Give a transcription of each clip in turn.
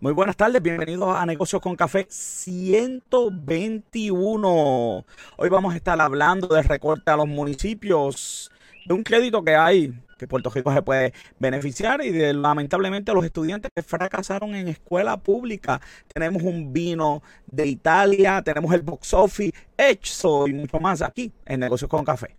Muy buenas tardes, bienvenidos a Negocios con Café 121. Hoy vamos a estar hablando de recorte a los municipios, de un crédito que hay que Puerto Rico se puede beneficiar y de lamentablemente los estudiantes que fracasaron en escuela pública. Tenemos un vino de Italia, tenemos el box office, hecho y mucho más aquí en Negocios con Café.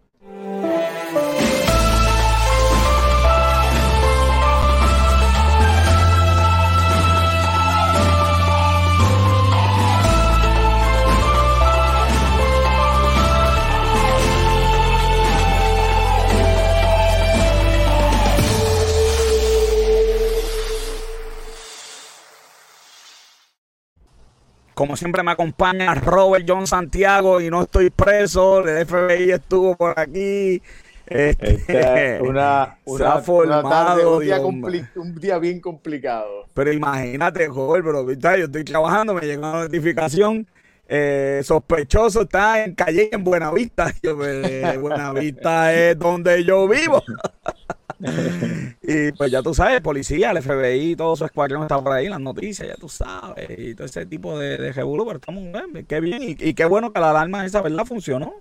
Como siempre me acompaña Robert John Santiago y no estoy preso. El FBI estuvo por aquí. Este, una, una, tarde, un, día bien complicado. Pero imagínate, joder, pero yo estoy trabajando, me llegó una notificación. Eh, sospechoso está en calle en Buenavista. Yo, pues, Buenavista es donde yo vivo. y pues ya tú sabes, policía, el FBI, todo su escuadrón está por ahí, las noticias, ya tú sabes, y todo ese tipo de, de pero estamos bien, qué bien, y, qué bueno que la alarma esa, ¿verdad? Funcionó.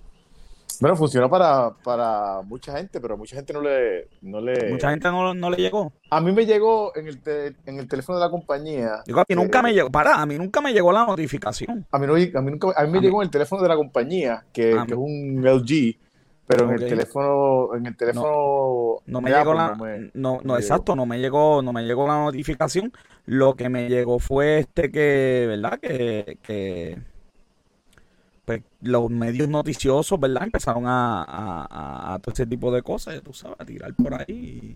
Bueno, funcionó para, para mucha gente, pero mucha gente no le... No le... Mucha gente no, no le llegó. A mí me llegó en el, en el teléfono de la compañía. Digo, a mí nunca me llegó, para, a mí nunca me llegó la notificación. A mí, no, a mí, nunca, a mí me llegó en el teléfono de la compañía, que, que es un LG, pero en el teléfono, en el teléfono no, me llegó la, no, no, exacto, no me llegó, no me llegó la notificación. Lo que me llegó fue este que, ¿verdad? Que, que pues, los medios noticiosos, ¿verdad? Empezaron a, a, a, todo ese tipo de cosas, tú sabes, a tirar por ahí.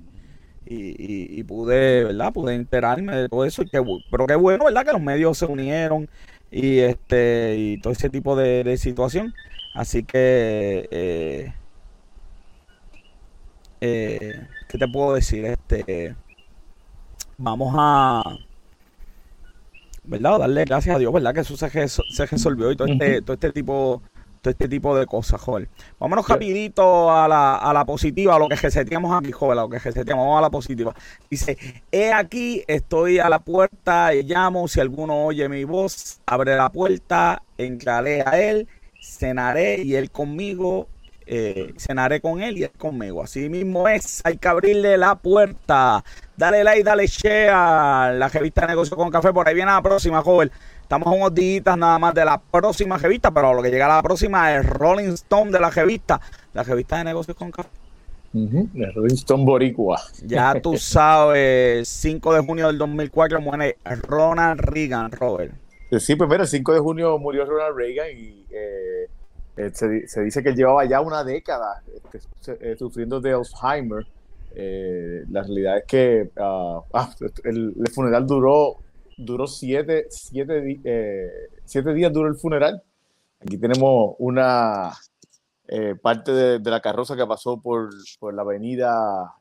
Y, y, pude, ¿verdad? Pude enterarme de todo eso. Y pero qué bueno, ¿verdad? Que los medios se unieron y este y todo ese tipo de, de situación. Así que eh, eh, ¿qué te puedo decir? Este, vamos a, ¿verdad? Darle gracias a Dios, ¿verdad? Que eso se, se resolvió y todo este, todo este tipo todo este tipo de cosas, joder. Vámonos rapidito a la, a la positiva, a lo que reseteamos aquí, joven, a lo que reseteamos, vamos a la positiva. Dice, he aquí, estoy a la puerta, llamo, si alguno oye mi voz, abre la puerta, entraré a él, cenaré y él conmigo eh, cenaré con él y él conmigo. Así mismo es, hay que abrirle la puerta. Dale like, dale share. La revista de negocio con café, por ahí viene la próxima, joven. Estamos unos días nada más de la próxima revista, pero lo que llega a la próxima es Rolling Stone de la revista, la revista de negocios con café. Rolling Stone Boricua. Ya tú sabes, 5 de junio del 2004 muere Ronald Reagan, Robert. Sí, pues mira, el 5 de junio murió Ronald Reagan y eh, eh, se, dice que llevaba ya una década este, eh, sufriendo de Alzheimer. Eh, la realidad es que ah, ah, el, funeral duró, duró siete, siete, siete, días duró el funeral. Aquí tenemos una parte de, la carroza que pasó por, por la avenida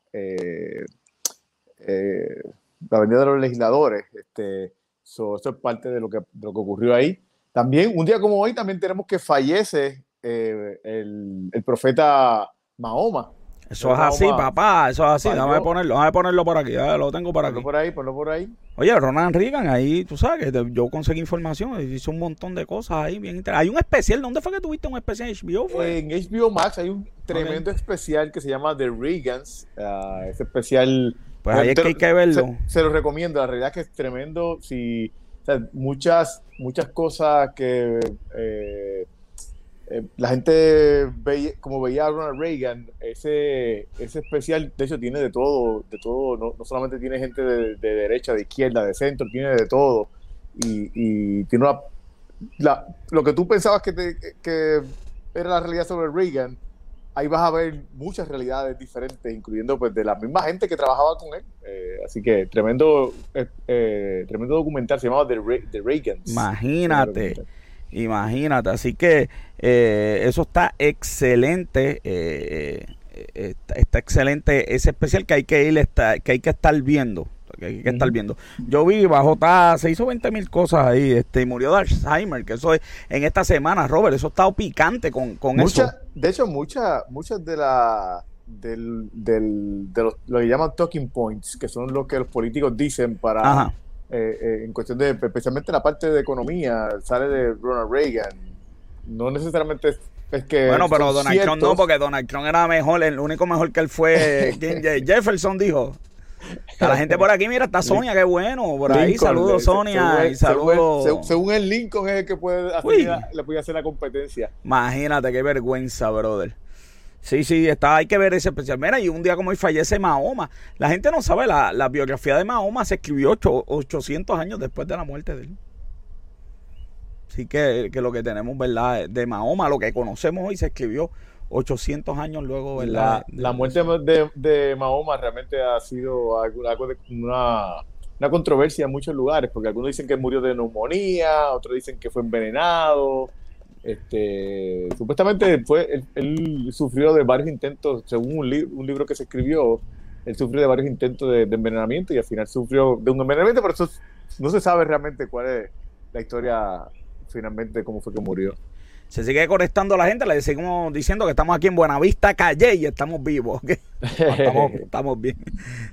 la avenida de los legisladores. Este, eso es parte de lo, que, de lo que ocurrió ahí. También, un día como hoy, también tenemos que fallece eh, el, profeta Mahoma. Eso es así, papá, eso es así. Déjame ponerlo, déjame ponerlo por aquí, lo tengo por aquí. por ahí, ponlo por ahí. Oye, Ronald Reagan, ahí, tú sabes que yo conseguí información, hizo un montón de cosas ahí bien interesantes. Hay un especial, ¿dónde fue que tuviste un especial en HBO? En HBO Max hay un tremendo especial que se llama The Reagans. Uh, ese especial... Pues ahí es que hay que verlo. Se, lo recomiendo, la realidad es que es tremendo. Si, muchas, muchas cosas que... Eh, eh, la gente veía, como veía a Ronald Reagan, ese, ese especial, de hecho, tiene de todo, de todo, no, solamente tiene gente de, derecha, de izquierda, de centro, tiene de todo. Y, tiene una. La, lo que tú pensabas que, que era la realidad sobre Reagan, ahí vas a ver muchas realidades diferentes, incluyendo pues de la misma gente que trabajaba con él. Eh, así que tremendo, eh, tremendo documental, se llamaba The, Reagan. Imagínate. Imagínate, así que eh, eso está excelente, eh, eh, está, excelente ese especial que hay que ir, que hay que estar viendo, que hay que estar viendo. Yo vi bajo se hizo 20 mil cosas ahí, este, y murió de Alzheimer, que eso es en esta semana, Robert, eso ha estado picante con, con eso. De hecho, muchas, muchas de la del, del, de los, lo que llaman talking points, que son lo que los políticos dicen para eh, eh, en cuestión de, especialmente la parte de economía, sale de Ronald Reagan. No necesariamente es, es que. Bueno, pero Donald Trump no, ciertos. porque Donald Trump era mejor, el único mejor que él fue Jefferson, dijo. A la gente por aquí, mira, está Sonia, qué bueno. Por ahí, Lincoln, saludos, Sonia, según- y saludos. Según, según el Lincoln es el que puede hacer, Uy. la- le puede hacer la competencia. Imagínate qué vergüenza, brother. Sí, sí, está, hay que ver ese especial. Mira, y un día como hoy fallece Mahoma. La gente no sabe, la, la biografía de Mahoma se escribió ocho- 800 años después de la muerte de él. Así que, que lo que tenemos, ¿verdad? De Mahoma, lo que conocemos hoy, se escribió 800 años luego, ¿verdad? La, muerte de, de Mahoma realmente ha sido algo, algo de una, una controversia en muchos lugares, porque algunos dicen que murió de neumonía, otros dicen que fue envenenado. Este, supuestamente fue, él, él sufrió de varios intentos, según un, li- un libro que se escribió, él sufrió de varios intentos de, de envenenamiento y al final sufrió de un envenenamiento, pero eso no se sabe realmente cuál es la historia finalmente, cómo fue que murió. Se sigue conectando la gente, le seguimos diciendo que estamos aquí en Buenavista Calle y estamos vivos. estamos, estamos bien.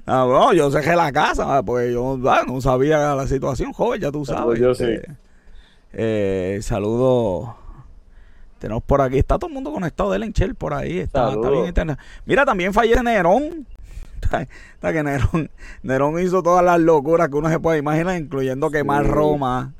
Ah, bueno, yo cerré la casa, ah, porque yo ah, no sabía la situación, joven, ya tú sabes. Yo Este, sí. eh, saludos. Tenemos por aquí, está todo el mundo conectado de Enchel por ahí, está, bien internet. Mira, también fallece Nerón. Está, está que Nerón, Nerón hizo todas las locuras que uno se puede imaginar, incluyendo quemar Sí. Roma.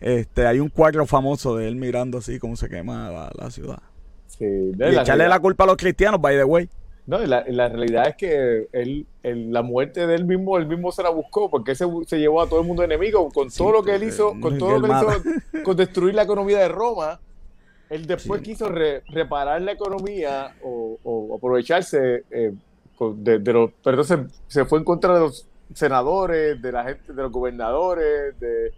Este, hay un cuadro famoso de él mirando así cómo se quema la, la ciudad. Sí, Y la echarle la culpa a los cristianos, by the way. No, y la, y la realidad es que él, él- la muerte de él mismo, él mismo se la buscó, porque se, se llevó a todo el mundo enemigo con todo lo que él hizo, eh, con que todo lo que él hizo, con destruir la economía de Roma. Él después Sí. quiso re- reparar la economía o, o aprovecharse eh, con- de, de los. Pero entonces se fue en contra de los senadores, de la gente, de los gobernadores, de.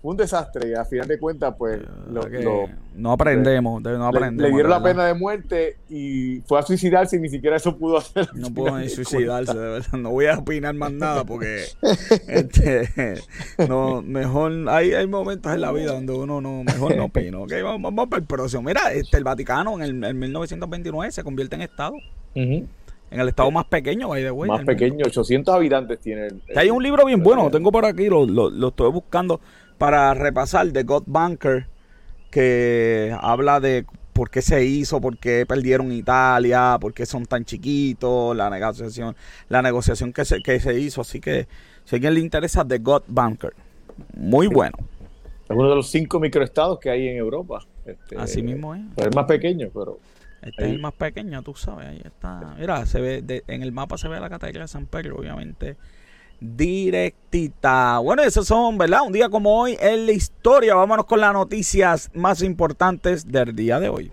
Fue un desastre y a final de cuentas, pues. lo- Que lo- no aprendemos, de- no le, aprendemos. le dieron la pena de muerte y fue a suicidarse y ni siquiera eso pudo hacer. No puedo ni suicidarse, de verdad. No voy a opinar más nada porque este, no, mejor hay, hay momentos en la vida donde uno no, mejor no opina. Ok, vamos, vamos para el próximo. Mira, este, el Vaticano en, el, en 1929 se convierte en estado. En el estado más pequeño, by the way, Más mundo. pequeño, 800 habitantes tiene. el- hay un libro bien bueno, lo tengo por aquí, lo, lo, lo estoy buscando para repasar, de God Banker, que habla de por qué se hizo, por qué perdieron Italia, por qué son tan chiquitos, la negociación, la negociación que se, que se hizo. Así que si a alguien le interesa, de God Banker. Muy bueno. Es uno de los cinco microestados que hay en Europa. Este, Así mismo es. pues es más pequeño, pero. Este Ahí. es el más pequeño, tú sabes, ahí está. Mira, se ve de- en el mapa se ve la catedral de San Pedro, obviamente. Directita. Bueno, esos son, ¿verdad? Un día como hoy en la historia. Vámonos con las noticias más importantes del día de hoy.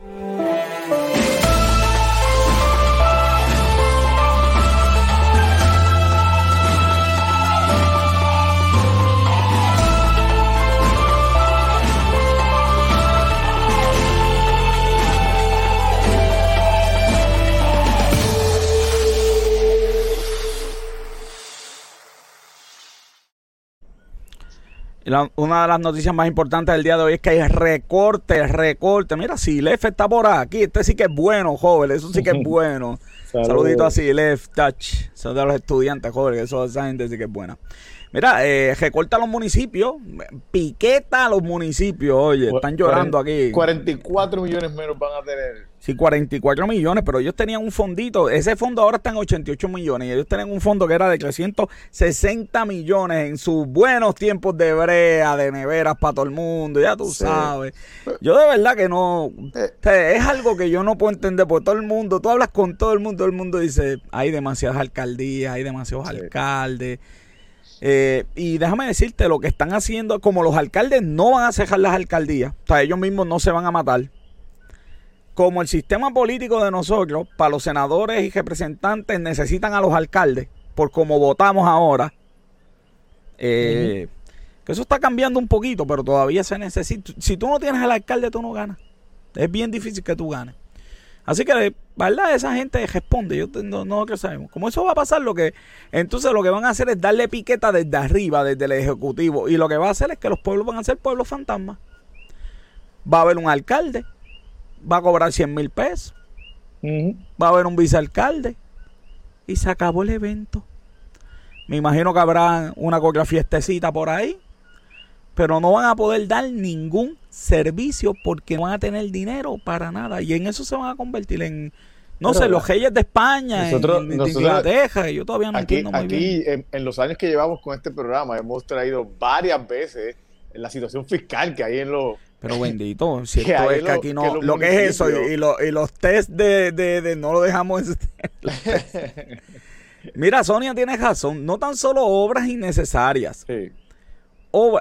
La- una de las noticias más importantes del día de hoy es que hay recortes, recortes. Mira, Silef está por aquí. Este sí que es bueno, joven. Eso sí que es bueno. Saludito a Silef, Touch. Son de los estudiantes, joven. Eso, esa gente sí que es buena. Mira, eh, recorta los municipios. Piqueta a los municipios. Oye, están llorando aquí. 44 millones menos van a tener. Sí, 44 millones, pero ellos tenían un fondito. Ese fondo ahora está en 88 millones. Y ellos tenían un fondo que era de 360 millones en sus buenos tiempos de brea, de neveras para todo el mundo. Ya tú Sí. sabes. Yo de verdad que no. Eh. o sea, es algo que yo no puedo entender. Porque todo el mundo, tú hablas con todo el mundo, todo el mundo dice: hay demasiadas alcaldías, hay demasiados Sí. alcaldes. Eh, y déjame decirte, lo que están haciendo, como los alcaldes no van a cejar las alcaldías, o sea, ellos mismos no se van a matar. Como el sistema político de nosotros, para los senadores y representantes necesitan a los alcaldes, por como votamos ahora, eh, que eso está cambiando un poquito, pero todavía se necesita. Si tú no tienes el alcalde, tú no ganas. Es bien difícil que tú ganes. Así que, ¿verdad? Esa gente responde. Yo no, no que sabemos. Como eso va a pasar, lo que entonces lo que van a hacer es darle piqueta desde arriba, desde el ejecutivo. Y lo que va a hacer es que los pueblos van a ser pueblos fantasmas. Va a haber un alcalde, va a cobrar 100 mil pesos, va a haber un vicealcalde. Y se acabó el evento. Me imagino que habrá una fiestecita por ahí. Pero no van a poder dar ningún servicio porque no van a tener dinero para nada. Y en eso se van a convertir en, no sé, los reyes de España, nosotros, en, Inglaterra, yo todavía no aquí, entiendo muy aquí, En, en, los años que llevamos con este programa, hemos traído varias veces la situación fiscal que hay en los... Pero bendito, si esto es que aquí no... lo que es eso, y, y los test de, de, de, no lo dejamos... Mira, Sonia tiene razón, no tan solo obras innecesarias. Sí.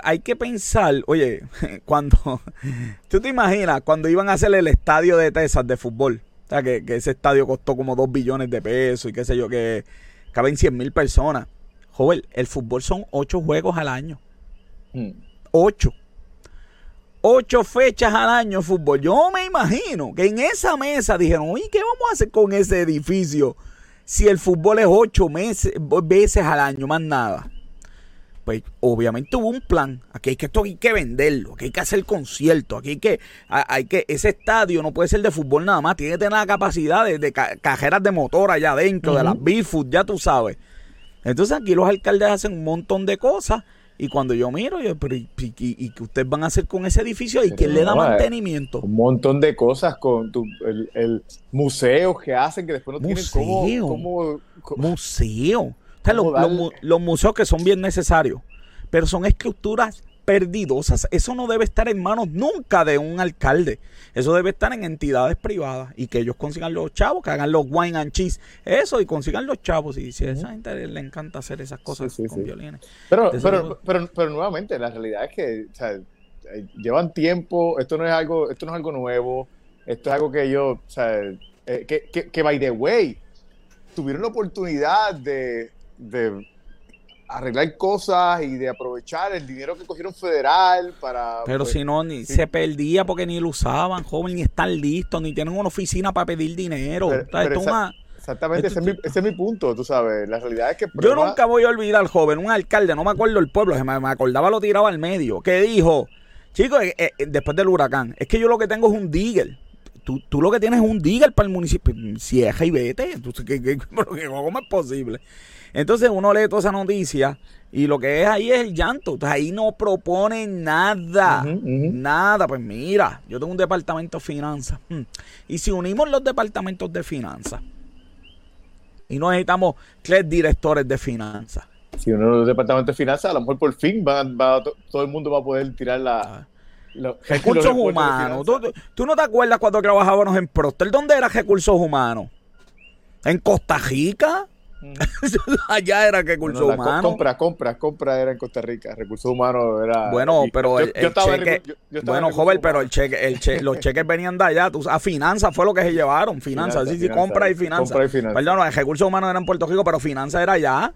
Hay que pensar, oye, cuando... ¿Tú te imaginas cuando iban a hacer el estadio de Texas de fútbol? O sea, que, ese estadio costó como 2 billones de pesos y qué sé yo, que caben 100 mil personas. Joven, el fútbol son 8 juegos al año. 8. Hmm. 8 fechas al año de fútbol. Yo me imagino que en esa mesa dijeron, oye, ¿qué vamos a hacer con ese edificio si el fútbol es 8 veces al año, más nada? Pues obviamente hubo un plan. Aquí hay que, esto hay que venderlo, aquí hay que hacer conciertos, aquí hay que, hay que, ese estadio no puede ser de fútbol nada más, tiene que tener la capacidad de, cajeras de motor allá adentro, de las Bifood, ya tú sabes. Entonces aquí los alcaldes hacen un montón de cosas y cuando yo miro, yo, pero ¿y, qué ustedes van a hacer con ese edificio? ¿Y quién le da eh, mantenimiento? Un montón de cosas con el, el museo que hacen que después no tienen cómo, Museo los, museos que son bien necesarios, pero son estructuras perdidosas. Eso no debe estar en manos nunca de un alcalde. Eso debe estar en entidades privadas y que ellos consigan los chavos, que hagan los wine and cheese, eso y consigan los chavos. Y si a esa gente le encanta hacer esas cosas con violines. Pero, pero, pero, pero, nuevamente, la realidad es que eh, llevan tiempo, esto no es algo, esto no es algo nuevo, esto es algo que ellos, o sea, eh, que, que, que by the way, tuvieron la oportunidad de de arreglar cosas y de aprovechar el dinero que cogieron federal para... Pero pues, si no, ni se perdía porque ni lo usaban, joven, ni están listos, ni tienen una oficina para pedir dinero. exactamente, ese, es mi, punto, tú sabes. La realidad es que... Yo nunca voy a olvidar, joven, un alcalde, no me acuerdo el pueblo, me, me acordaba lo tiraba al medio, que dijo, chicos, eh, eh, después del huracán, es que yo lo que tengo es un digger. Tú, tú, lo que tienes es un digger para el municipio. Cieja y vete. Entonces, ¿qué, cómo es posible? Entonces uno lee toda esa noticia y lo que es ahí es el llanto. Entonces ahí no proponen nada. Nada. Pues mira, yo tengo un departamento de finanzas. Hmm. Y si unimos los departamentos de finanzas y no necesitamos tres directores de finanzas. Si uno de los departamentos de finanzas, a lo mejor por fin va, todo el mundo va a poder tirar la... Ah. recursos humanos. ¿Tú, no te acuerdas cuando trabajábamos en Procter? ¿Dónde era recursos humanos? ¿En Costa Rica? Allá era que recursos humanos. Compra, compra, compra era en Costa Rica. Recursos humanos era. Bueno, pero el, cheque. bueno, joven, pero el cheque, el cheque, los cheques venían de allá. a finanzas fue lo que se llevaron. Finanzas, sí, sí, compra y finanzas. Perdón, el recursos humanos era en Puerto Rico, pero finanzas era allá.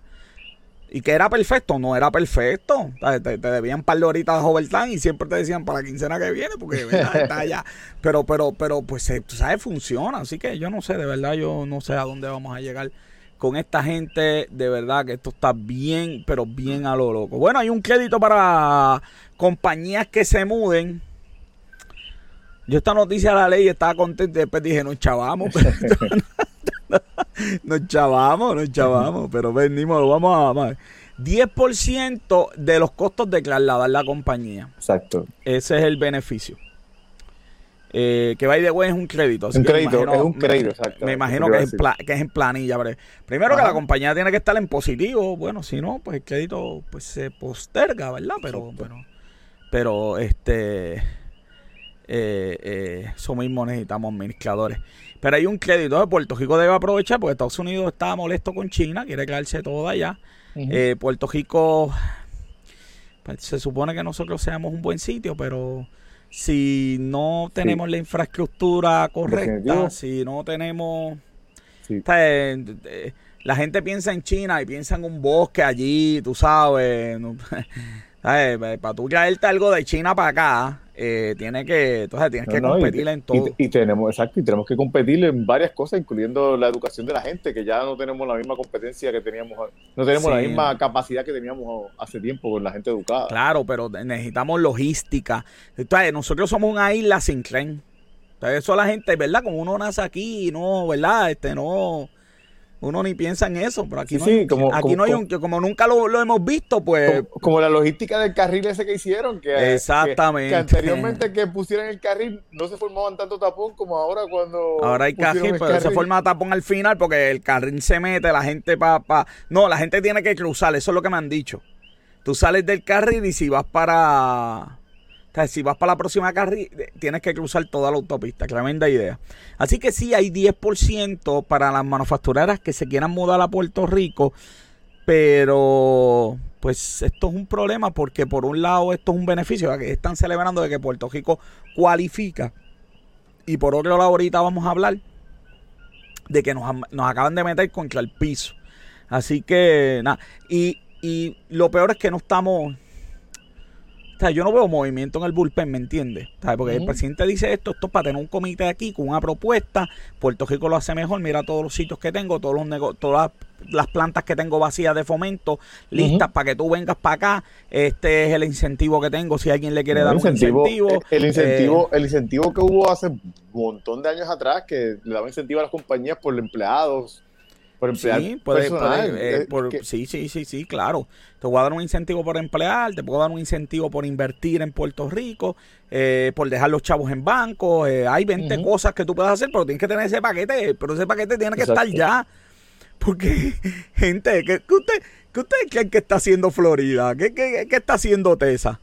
¿Y que era perfecto? No era perfecto. Te, debían un par de horitas de y siempre te decían para la quincena que viene, porque está allá. Pero, pero, pero, pues, tú sabes, funciona. Así que yo no sé, de verdad, yo no sé a dónde vamos a llegar con esta gente, de verdad que esto está bien, pero bien a lo loco. Bueno, hay un crédito para compañías que se muden. Yo esta noticia la ley estaba contento y después dije, nos chavamos. nos chavamos, nos chavamos, pero venimos, lo vamos a... 10% de los costos de trasladar la compañía. Exacto. Ese es el beneficio. Eh, que by the way es un crédito. un crédito, es un crédito, exacto. Me imagino que es, en planilla. primero que la compañía tiene que estar en positivo. Bueno, si no, pues el crédito pues se posterga, ¿verdad? Pero, pero, pero este, eh, eh, eso mismo necesitamos administradores. Pero hay un crédito de Puerto Rico debe aprovechar porque Estados Unidos está molesto con China, quiere quedarse todo allá. Eh, Puerto Rico, pues, se supone que nosotros seamos un buen sitio, pero si no tenemos la infraestructura correcta, si no tenemos... Eh, eh, la gente piensa en China y piensa en un bosque allí, tú sabes. Para tú traerte algo de China para acá, eh, tiene que, entonces tienes que competir en todo. Y, tenemos, exacto, y tenemos que competir en varias cosas, incluyendo la educación de la gente, que ya no tenemos la misma competencia que teníamos, no tenemos la misma capacidad que teníamos hace tiempo con la gente educada. Claro, pero necesitamos logística. Entonces, nosotros somos una isla sin tren. Entonces, eso la gente, ¿verdad? Como uno nace aquí, no, ¿verdad? Este, no uno ni piensa en eso, pero aquí no hay, como, aquí no hay un, como nunca lo, hemos visto, pues... Como, la logística del carril ese que hicieron, que, Exactamente. que, anteriormente que pusieran el carril no se formaban tanto tapón como ahora cuando... Ahora hay carril, pero se forma tapón al final porque el carril se mete, la gente pa, pa... No, la gente tiene que cruzar, eso es lo que me han dicho. Tú sales del carril y si vas para si vas para la próxima carril, tienes que cruzar toda la autopista. Tremenda idea. Así que sí, hay 10% para las manufactureras que se quieran mudar a Puerto Rico. Pero, pues esto es un problema porque por un lado esto es un beneficio. que están celebrando de que Puerto Rico cualifica. Y por otro lado ahorita vamos a hablar de que nos, nos acaban de meter contra el piso. Así que, nada. Y, y lo peor es que no estamos o sea, yo no veo movimiento en el bullpen, ¿me entiendes? Porque el presidente dice esto, esto es para tener un comité aquí con una propuesta. Puerto Rico lo hace mejor. Mira todos los sitios que tengo, todos los todas las plantas que tengo vacías de fomento, listas para que tú vengas para acá. Este es el incentivo que tengo. Si alguien le quiere dar un incentivo. El, incentivo, eh, el incentivo que hubo hace un montón de años atrás, que le daba incentivo a las compañías por empleados por emplear sí, eh, sí, sí, sí, sí, claro. Te voy a dar un incentivo por emplear, te puedo dar un incentivo por invertir en Puerto Rico, eh, por dejar los chavos en banco. Eh, hay 20 cosas que tú puedes hacer, pero tienes que tener ese paquete. Pero ese paquete tiene que estar ya. Porque, gente, ¿qué, usted, qué usted cree que está haciendo Florida? ¿Qué, qué, qué está haciendo Tesa?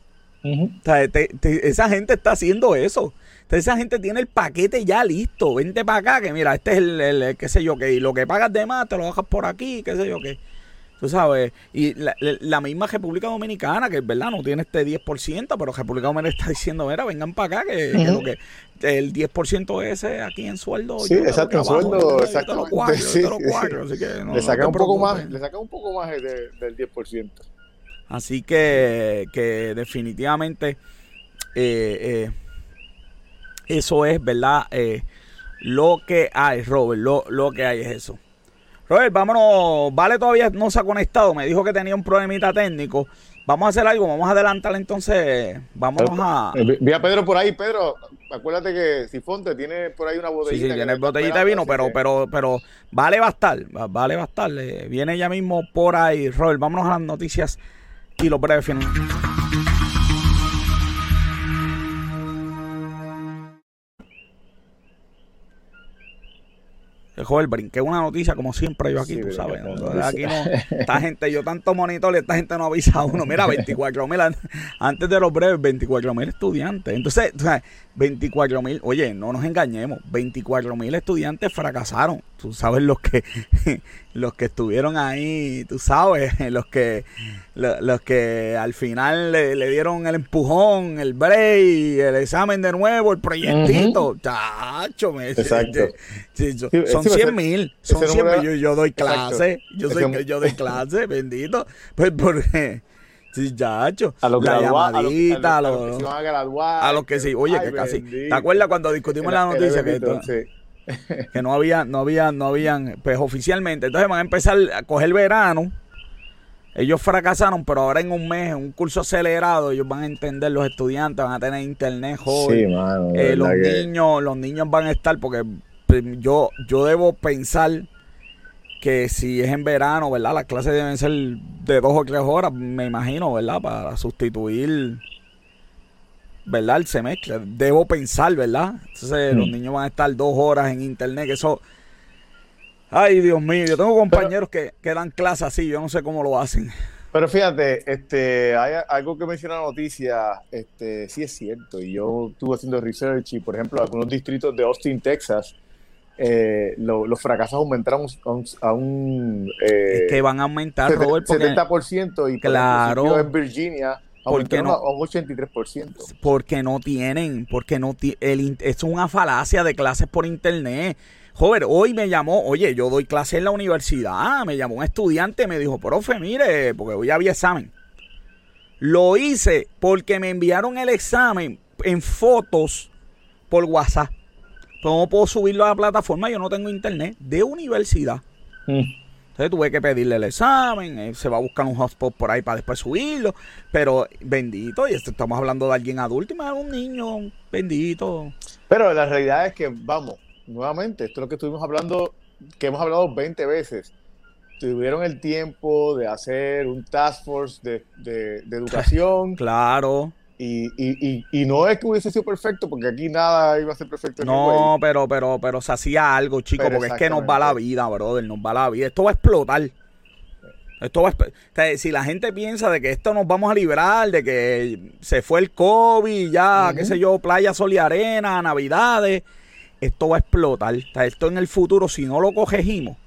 esa gente está haciendo eso. Entonces esa gente tiene el paquete ya listo. Vente para acá, que mira, este es el, qué sé yo qué. Y lo que pagas de más te lo bajas por aquí, qué sé yo qué. Tú sabes, y la, misma República Dominicana, que es verdad, no tiene este 10%, pero República Dominicana está diciendo, mira, vengan para acá, que, lo que el 10% ese aquí en sueldo. Sí, exacto, en sueldo, exacto. le saca un poco más, le saca un poco más del 10%. Así que, que definitivamente eh, eh, eso es, ¿verdad? Eh, lo que hay, Robert, lo, lo que hay es eso. Robert, vámonos. Vale, todavía no se ha conectado. Me dijo que tenía un problemita técnico. Vamos a hacer algo. Vamos a adelantar entonces. Vámonos a. Eh, vi a Pedro por ahí. Pedro, acuérdate que Sifonte tiene por ahí una botellita. Sí, sí, tiene botellita de vino, pero, pero, pero Vale va a estar. Vale va a estar. Eh, viene ya mismo por ahí. Robert, vámonos a las noticias y los breves finales. Joder, brinqué una noticia como siempre yo aquí, tú sabes. Aquí no, esta gente, yo tanto monitor, esta gente no avisa a uno. Mira, 24 mil, antes de los breves, 24 mil estudiantes. Entonces, 24 mil, oye, no nos engañemos, 24 mil estudiantes fracasaron. Tú sabes los que, los que estuvieron ahí, tú sabes, los que, los, que al final le, dieron el empujón, el break, el examen de nuevo, el proyectito. Chacho, me, Exacto. son 100 mil, son 100 mil. Yo, doy clase, yo, soy, yo doy clase, bendito. Pues porque... Sí, chacho. A los la llamadita, a los, a los, que se van a graduar. A los que sí. Oye, que casi. ¿Te acuerdas cuando discutimos la noticia? que, que no había, no había, no habían, pues oficialmente. Entonces van a empezar a coger verano. Ellos fracasaron, pero ahora en un mes, en un curso acelerado, ellos van a entender, los estudiantes van a tener internet joven. Eh, los niños, los niños van a estar, porque pues, yo, yo debo pensar que si es en verano, ¿verdad? Las clases deben ser de dos o tres horas, me imagino, ¿verdad? Para sustituir ¿verdad? El semestre. Debo pensar, ¿verdad? Entonces los mm. niños van a estar dos horas en internet, que eso... Ay, Dios mío, yo tengo compañeros que, que, dan clases así, yo no sé cómo lo hacen. Pero fíjate, este, hay algo que menciona la noticia, este, sí es cierto, y yo estuve haciendo research y, por ejemplo, algunos distritos de Austin, Texas, eh, los fracasos aumentaron a un... Eh, es que van a aumentar, Robert, porque, 70% y claro, en Virginia porque no, un 83%. Porque no tienen, porque no el, es una falacia de clases por internet. Joder, hoy me llamó, oye, yo doy clase en la universidad, me llamó un estudiante, me dijo, profe, mire, porque hoy había examen. Lo hice porque me enviaron el examen en fotos por WhatsApp. ¿Cómo puedo subirlo a la plataforma? Yo no tengo internet de universidad. Mm. Entonces tuve que pedirle el examen, eh, se va a buscar un hotspot por ahí para después subirlo, pero bendito, y estamos hablando de alguien adulto y más un niño, bendito. Pero la realidad es que, vamos, nuevamente, esto es lo que estuvimos hablando que hemos hablado 20 veces, tuvieron el tiempo de hacer un task force de, de, educación. claro. Y, y, y, no es que hubiese sido perfecto, porque aquí nada iba a ser perfecto. No, pero, pero, pero se hacía algo, chico, porque es que nos va la vida, brother, nos va la vida. Esto va a explotar. Esto va a, si la gente piensa de que esto nos vamos a librar, de que se fue el COVID, ya, qué sé yo, playa, sol y arena, navidades, esto va a explotar. esto en el futuro, si no lo corregimos,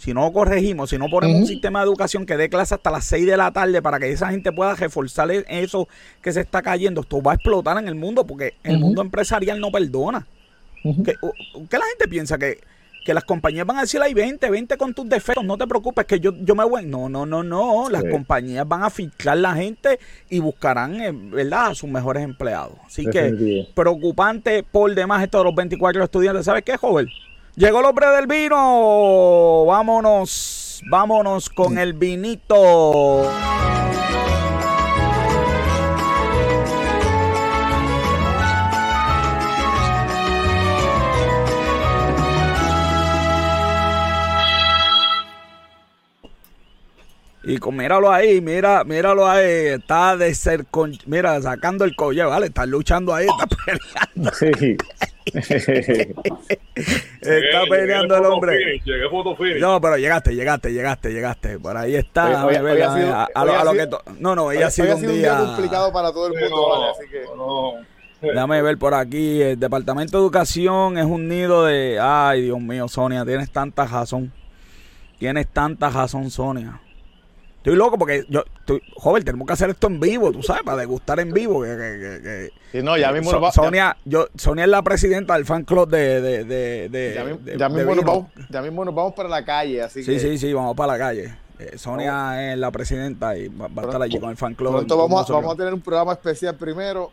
si no corregimos, si no ponemos un sistema de educación que dé clase hasta las 6 de la tarde para que esa gente pueda reforzar e-, eso que se está cayendo, esto va a explotar en el mundo porque el mundo empresarial no perdona. ¿Qué, la gente piensa? Que, que las compañías van a decir, ay, vente, vente con tus defectos, no te preocupes, que yo, yo me voy. No, no, no, no. Las compañías van a filtrar la gente y buscarán, eh, ¿verdad?, a sus mejores empleados. Así que preocupante por demás esto de los 24 estudiantes. ¿Sabes qué, joven? Llegó el hombre del vino. Vámonos, vámonos con el vinito. Y con, míralo ahí, mira, míralo ahí, está de ser con, mira, sacando el collar, ¿vale? Está luchando ahí, está peleando. Sí. está peleando el hombre. llegué foto No, pero llegaste, llegaste, llegaste, llegaste. Por ahí está. a, lo, que no, no, ella ha sido, un, día... complicado para todo el mundo, vale, así que. Déjame ver por aquí. El Departamento de Educación es un nido de. Ay, Dios mío, Sonia, tienes tanta razón. Tienes tanta razón, Sonia. Estoy loco porque yo, estoy, joven, tenemos que hacer esto en vivo, tú sabes, para degustar en vivo. Que, sí, no, ya mismo Sonia, yo, Sonia es la presidenta del fan club de. de, de, ya, mismo nos vamos, ya, mismo nos vamos, para la calle, así sí, Sí, sí, vamos para la calle. Eh, Sonia es la presidenta y va, a estar allí con el fan club. Pronto vamos, vamos a tener un programa especial primero.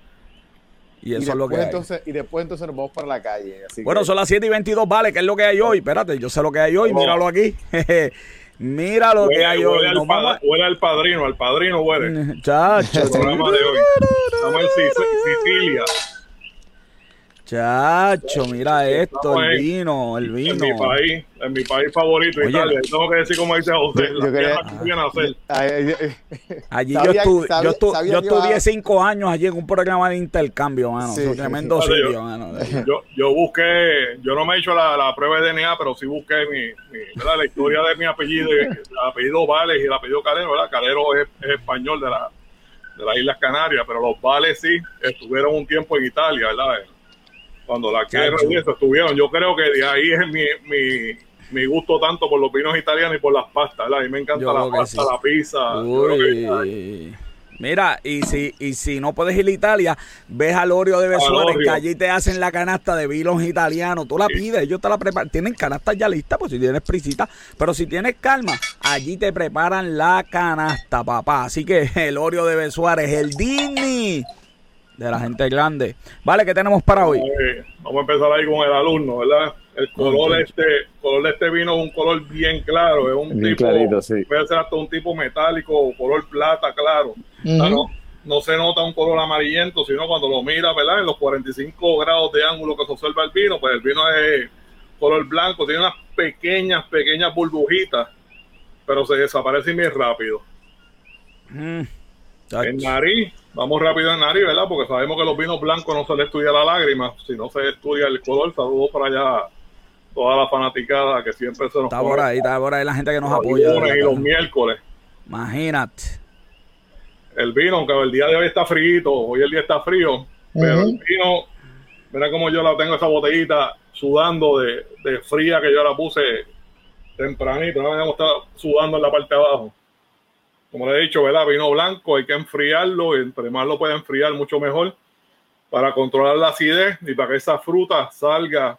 Y eso es lo que entonces, Y después entonces nos vamos para la calle. bueno, son las 7 y 22, vale, ¿qué es lo que hay hoy? Espérate, yo sé lo que hay hoy, míralo aquí. Mira lo que hay hoy. Al huele al padrino, al padrino huele. Chacho. El programa de hoy. Estamos en Sicilia. Chacho, mira esto, el vino, el vino. En mi país, en mi país favorito, Italia. Tengo que decir como dice José, yo, Allí yo, estuve, yo, yo estudié cinco años allí en un programa de intercambio, mano. Sí, tremendo sitio, mano. Yo, yo busqué, yo no me he hecho la, la prueba de DNA, pero sí busqué mi, la historia de mi apellido, el apellido Vales y el apellido Calero, ¿verdad? Calero es, es español de, la, de las Islas Canarias, pero los Vales sí estuvieron un tiempo en Italia, ¿verdad? Cuando la guerra y eso estuvieron. Yo creo que de ahí es mi, mi, mi, gusto tanto por los vinos italianos y por las pastas. A mí me encanta la pasta, la pizza. Mira, y si, y si no puedes ir a Italia, ves al Orio de Besuárez, que allí te hacen la canasta de vinos italianos. Tú la pides, ellos te la preparan. Tienen canastas ya listas, pues si tienes prisita. Pero si tienes calma, allí te preparan la canasta, papá. Así que el Orio de Besuárez, el Disney de la gente grande. Vale, ¿qué tenemos para hoy? vamos a empezar ahí con el alumno, ¿verdad? El color de este, color de este vino es un color bien claro, es un tipo, clarito, puede ser hasta un tipo metálico o color plata claro. no, se nota un color amarillento, sino cuando lo mira, ¿verdad? En los 45 grados de ángulo que se observa el vino, pues el vino es color blanco, tiene unas pequeñas, pequeñas burbujitas, pero se desaparece muy rápido. Mm. En nariz, vamos rápido en nariz, ¿verdad? Porque sabemos que los vinos blancos no se le estudia la lágrima, si no se estudia el color. Saludos para allá toda la fanaticada que siempre se nos Está por ahí, está por ahí la gente que nos apoya. Y los miércoles. Imagínate. El vino, aunque el día de hoy está frío, hoy el día está frío, pero el vino, mira cómo yo la tengo esa botellita sudando de, de fría que yo la puse tempranito, no me estar sudando en la parte de abajo como le he dicho, ¿verdad? Vino blanco, hay que enfriarlo, y entre más lo puede enfriar, mucho mejor, para controlar la acidez y para que esa fruta salga.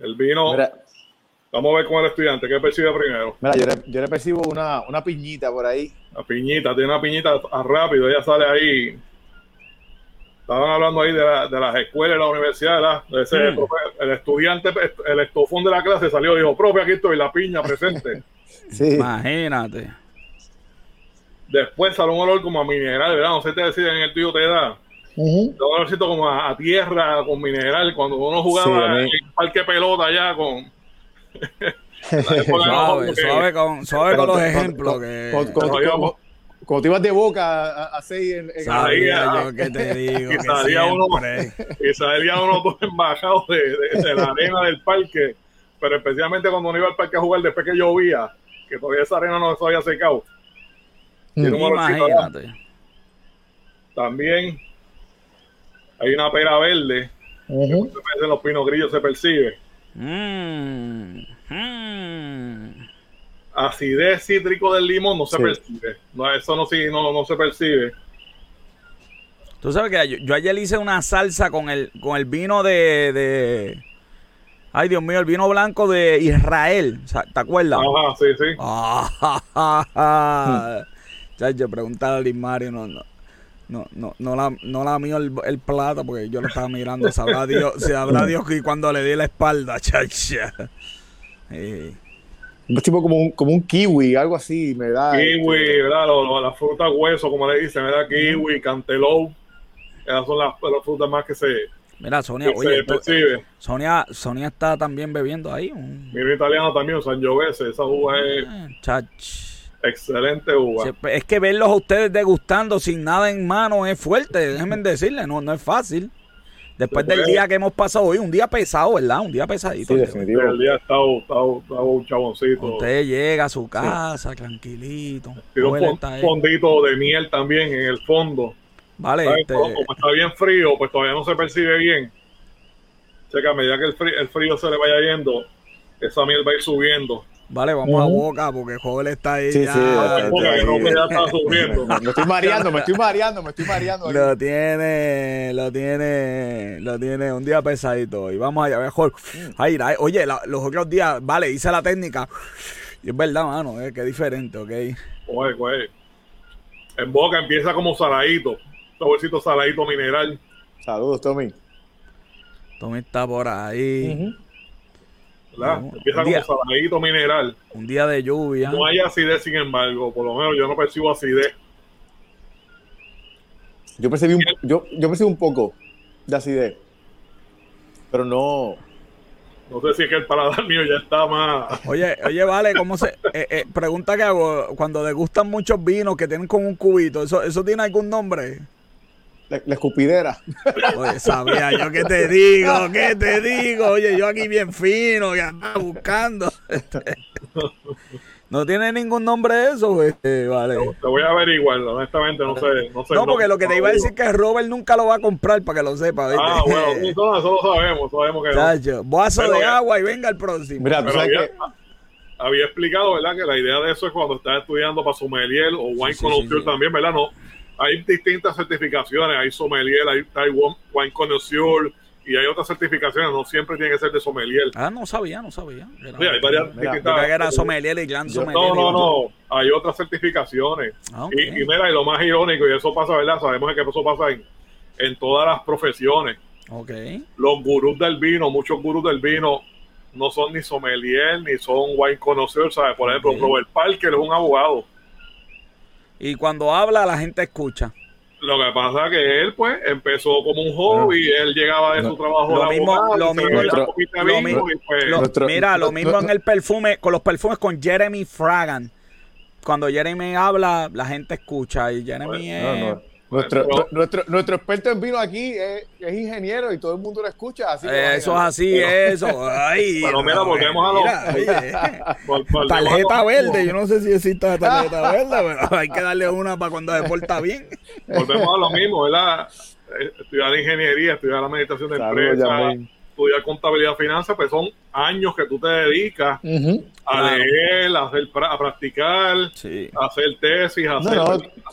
El vino. Vamos a ver con el estudiante, ¿qué percibe primero? Mira, yo le, percibo una, una, piñita por ahí. La piñita, tiene una piñita rápido, ella sale ahí. Estaban hablando ahí de, de las escuelas, de la universidad, mm. el estudiante, el estofón de la clase salió y dijo, profe, aquí estoy, la piña presente. Imagínate. Después sale un olor como a mineral, ¿verdad? No sé te decir en el tuyo te da. Yo lo siento como a, tierra, con mineral, cuando uno jugaba en el parque pelota allá con... suave, suave, con, suave con los ejemplos. que... Cuando te ibas de boca a, seis en, en Sabía yo que te digo. y, salía uno, y salía uno todo embajado de, de, la arena del parque. Pero especialmente cuando uno iba al parque a jugar después que llovía, que todavía esa arena no se había secado. Imagínate. También hay una pera verde. Uh -huh. que en los pinos grillos se percibe. Mm. Mm acidez cítrico del limón no se percibe. No, eso no, sí, no, no se percibe. Tú sabes que yo, ayer hice una salsa con el, con el vino de, de, Ay, Dios mío, el vino blanco de Israel. ¿Te acuerdas? Ajá, sí, sí. Ah, yo preguntaba a Liz Mario, no, no. No, no, no la, no la mío el, el plata porque yo lo estaba mirando. Sabrá Dios, sabrá Dios que cuando le di la espalda, chacha. Es tipo como un, como un kiwi, algo así, me da. Kiwi, este, ¿verdad? la fruta hueso, como le dicen, me da kiwi, cantaloupe. Esas son las, frutas más que se. Mira, Sonia, oye, percibe. Sonia, Sonia está también bebiendo ahí. Un... Mi italiano también, San Giovese, esa uva es. Ah, chach. Excelente uva. Es que verlos a ustedes degustando sin nada en mano es fuerte, déjenme decirle, no, no es fácil. Después del día que hemos pasado hoy, un día pesado, ¿verdad? Un día pesadito. Sí, definitivamente. El día está, un chaboncito. Usted llega a su casa tranquilito. Tiene un fondito de miel también en el fondo. Vale. Este... Como está bien frío, pues todavía no se percibe bien. O sea que a medida que el frío, el frío se le vaya yendo, esa miel va a ir subiendo. Vale, vamos a boca porque Joel está ahí. Sí, ya. sí, ya, está sufriendo. Me estoy mareando, me estoy mareando, me estoy mareando. Lo tiene, lo tiene, lo tiene un día pesadito. Y vamos allá, mejor. Ay, oye, los otros días, vale, hice la técnica. Y es verdad, mano, eh, que es diferente, ¿ok? Oye, pues. En boca empieza como saladito. Saborcito saladito mineral. Saludos, Tommy. Tommy está por ahí. Empieza como saladito mineral. Un día de lluvia. No hay acidez, sin embargo. Por lo menos yo no percibo acidez. Yo percibí un, yo, yo percibo un poco de acidez. Pero no. No sé si es que el paladar mío ya está más. Oye, oye, vale, ¿cómo se.? Eh, eh, pregunta que hago. Cuando degustan muchos vinos que tienen como un cubito, ¿eso, ¿eso tiene algún nombre? La, escupidera. Oye, sabía yo qué te digo, qué te digo. Oye, yo aquí bien fino, ya andaba buscando. No tiene ningún nombre eso, este, vale. Te voy a averiguar, honestamente, no sé. No, sé, no porque lo que te iba a decir que Robert nunca lo va a comprar para que lo sepa. Ah, bueno, eso, eso, lo sabemos, sabemos que Chacho, Vaso de agua y venga el próximo. Mira, había, había, explicado, ¿verdad? Que la idea de eso es cuando estás estudiando para sommelier o wine sí, también, ¿verdad? No, hay distintas certificaciones, hay sommelier, hay Taiwan wine connoisseur y hay otras certificaciones, no siempre tiene que ser de sommelier. Ah, no sabía, no sabía. sí, hay varias distintas. que era sommelier y gran sommelier. No, no, no, hay otras certificaciones. Ah, y, mira, y lo más irónico, y eso pasa, ¿verdad? Sabemos que eso pasa en, en todas las profesiones. Okay. Los gurús del vino, muchos gurús del vino no son ni sommelier ni son wine connoisseur, ¿sabes? Por ejemplo, Robert Parker es un abogado y cuando habla la gente escucha. Lo que pasa es que él, pues, empezó como un hobby, él llegaba de su trabajo lo mismo, lo mismo, mira, lo mismo en el perfume, con los perfumes con Jeremy Fragan. Cuando Jeremy habla, la gente escucha y Jeremy pues, es... Nuestro, nuestro, nuestro, experto en vino aquí es, ingeniero y todo el mundo lo escucha. Así eso es así, eso. Ay, pero mira, volvemos a lo. tarjeta verde, yo no sé si existe tarjeta verde, pero hay que darle una para cuando se porta bien. Volvemos a lo mismo, ¿verdad? Eh, estudiar ingeniería, estudiar la meditación de empresa estudiar contabilidad y finanzas, pues son años que tú te dedicas a leer, a, hacer, a practicar, a hacer tesis, a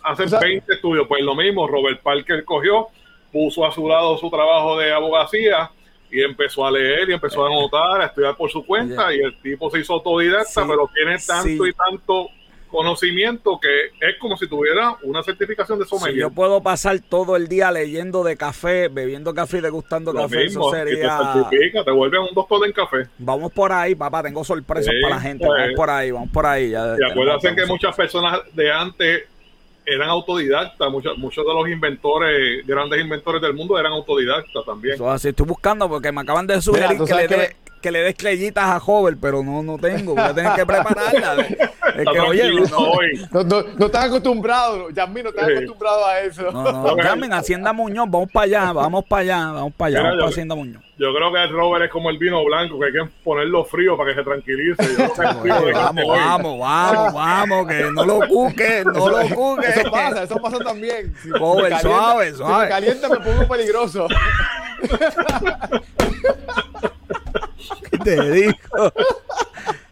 hacer, 20 estudios. Pues lo mismo, Robert Parker cogió, puso a su lado su trabajo de abogacía y empezó a leer y empezó a anotar, a estudiar por su cuenta y el tipo se hizo autodidacta, pero tiene tanto y tanto conocimiento que es como si tuviera una certificación de sommelier. Si yo puedo pasar todo el día leyendo de café, bebiendo café y degustando café, eso sería... te, te vuelves un doctor en café. Vamos por ahí, papá, tengo sorpresas para la gente, vamos pues. por ahí, vamos por ahí. Ya, y acuérdense que muchas personas de antes eran autodidactas, muchos, muchos de los inventores, grandes inventores del mundo eran autodidactas también. Eso así, estoy buscando porque me acaban de sugerir que le, dé, que le des estrellitas a Hover, pero no, no tengo, voy a tener que prepararla. Es que, oye, no, no, no, estás acostumbrado, Yasmin, no estás acostumbrado a eso. No, no, llamen Hacienda Muñoz, vamos para allá, vamos para allá, vamos para allá, vamos para Hacienda Muñoz. Yo creo que el Robert es como el vino blanco, que hay que ponerlo frío para que se tranquilice. vamos, vamos, vamos, vamos, que no lo cuque, no lo cuque. Eso pasa, eso pasa también. Si suave, suave. Si me calienta me pongo peligroso. ¿Qué te digo?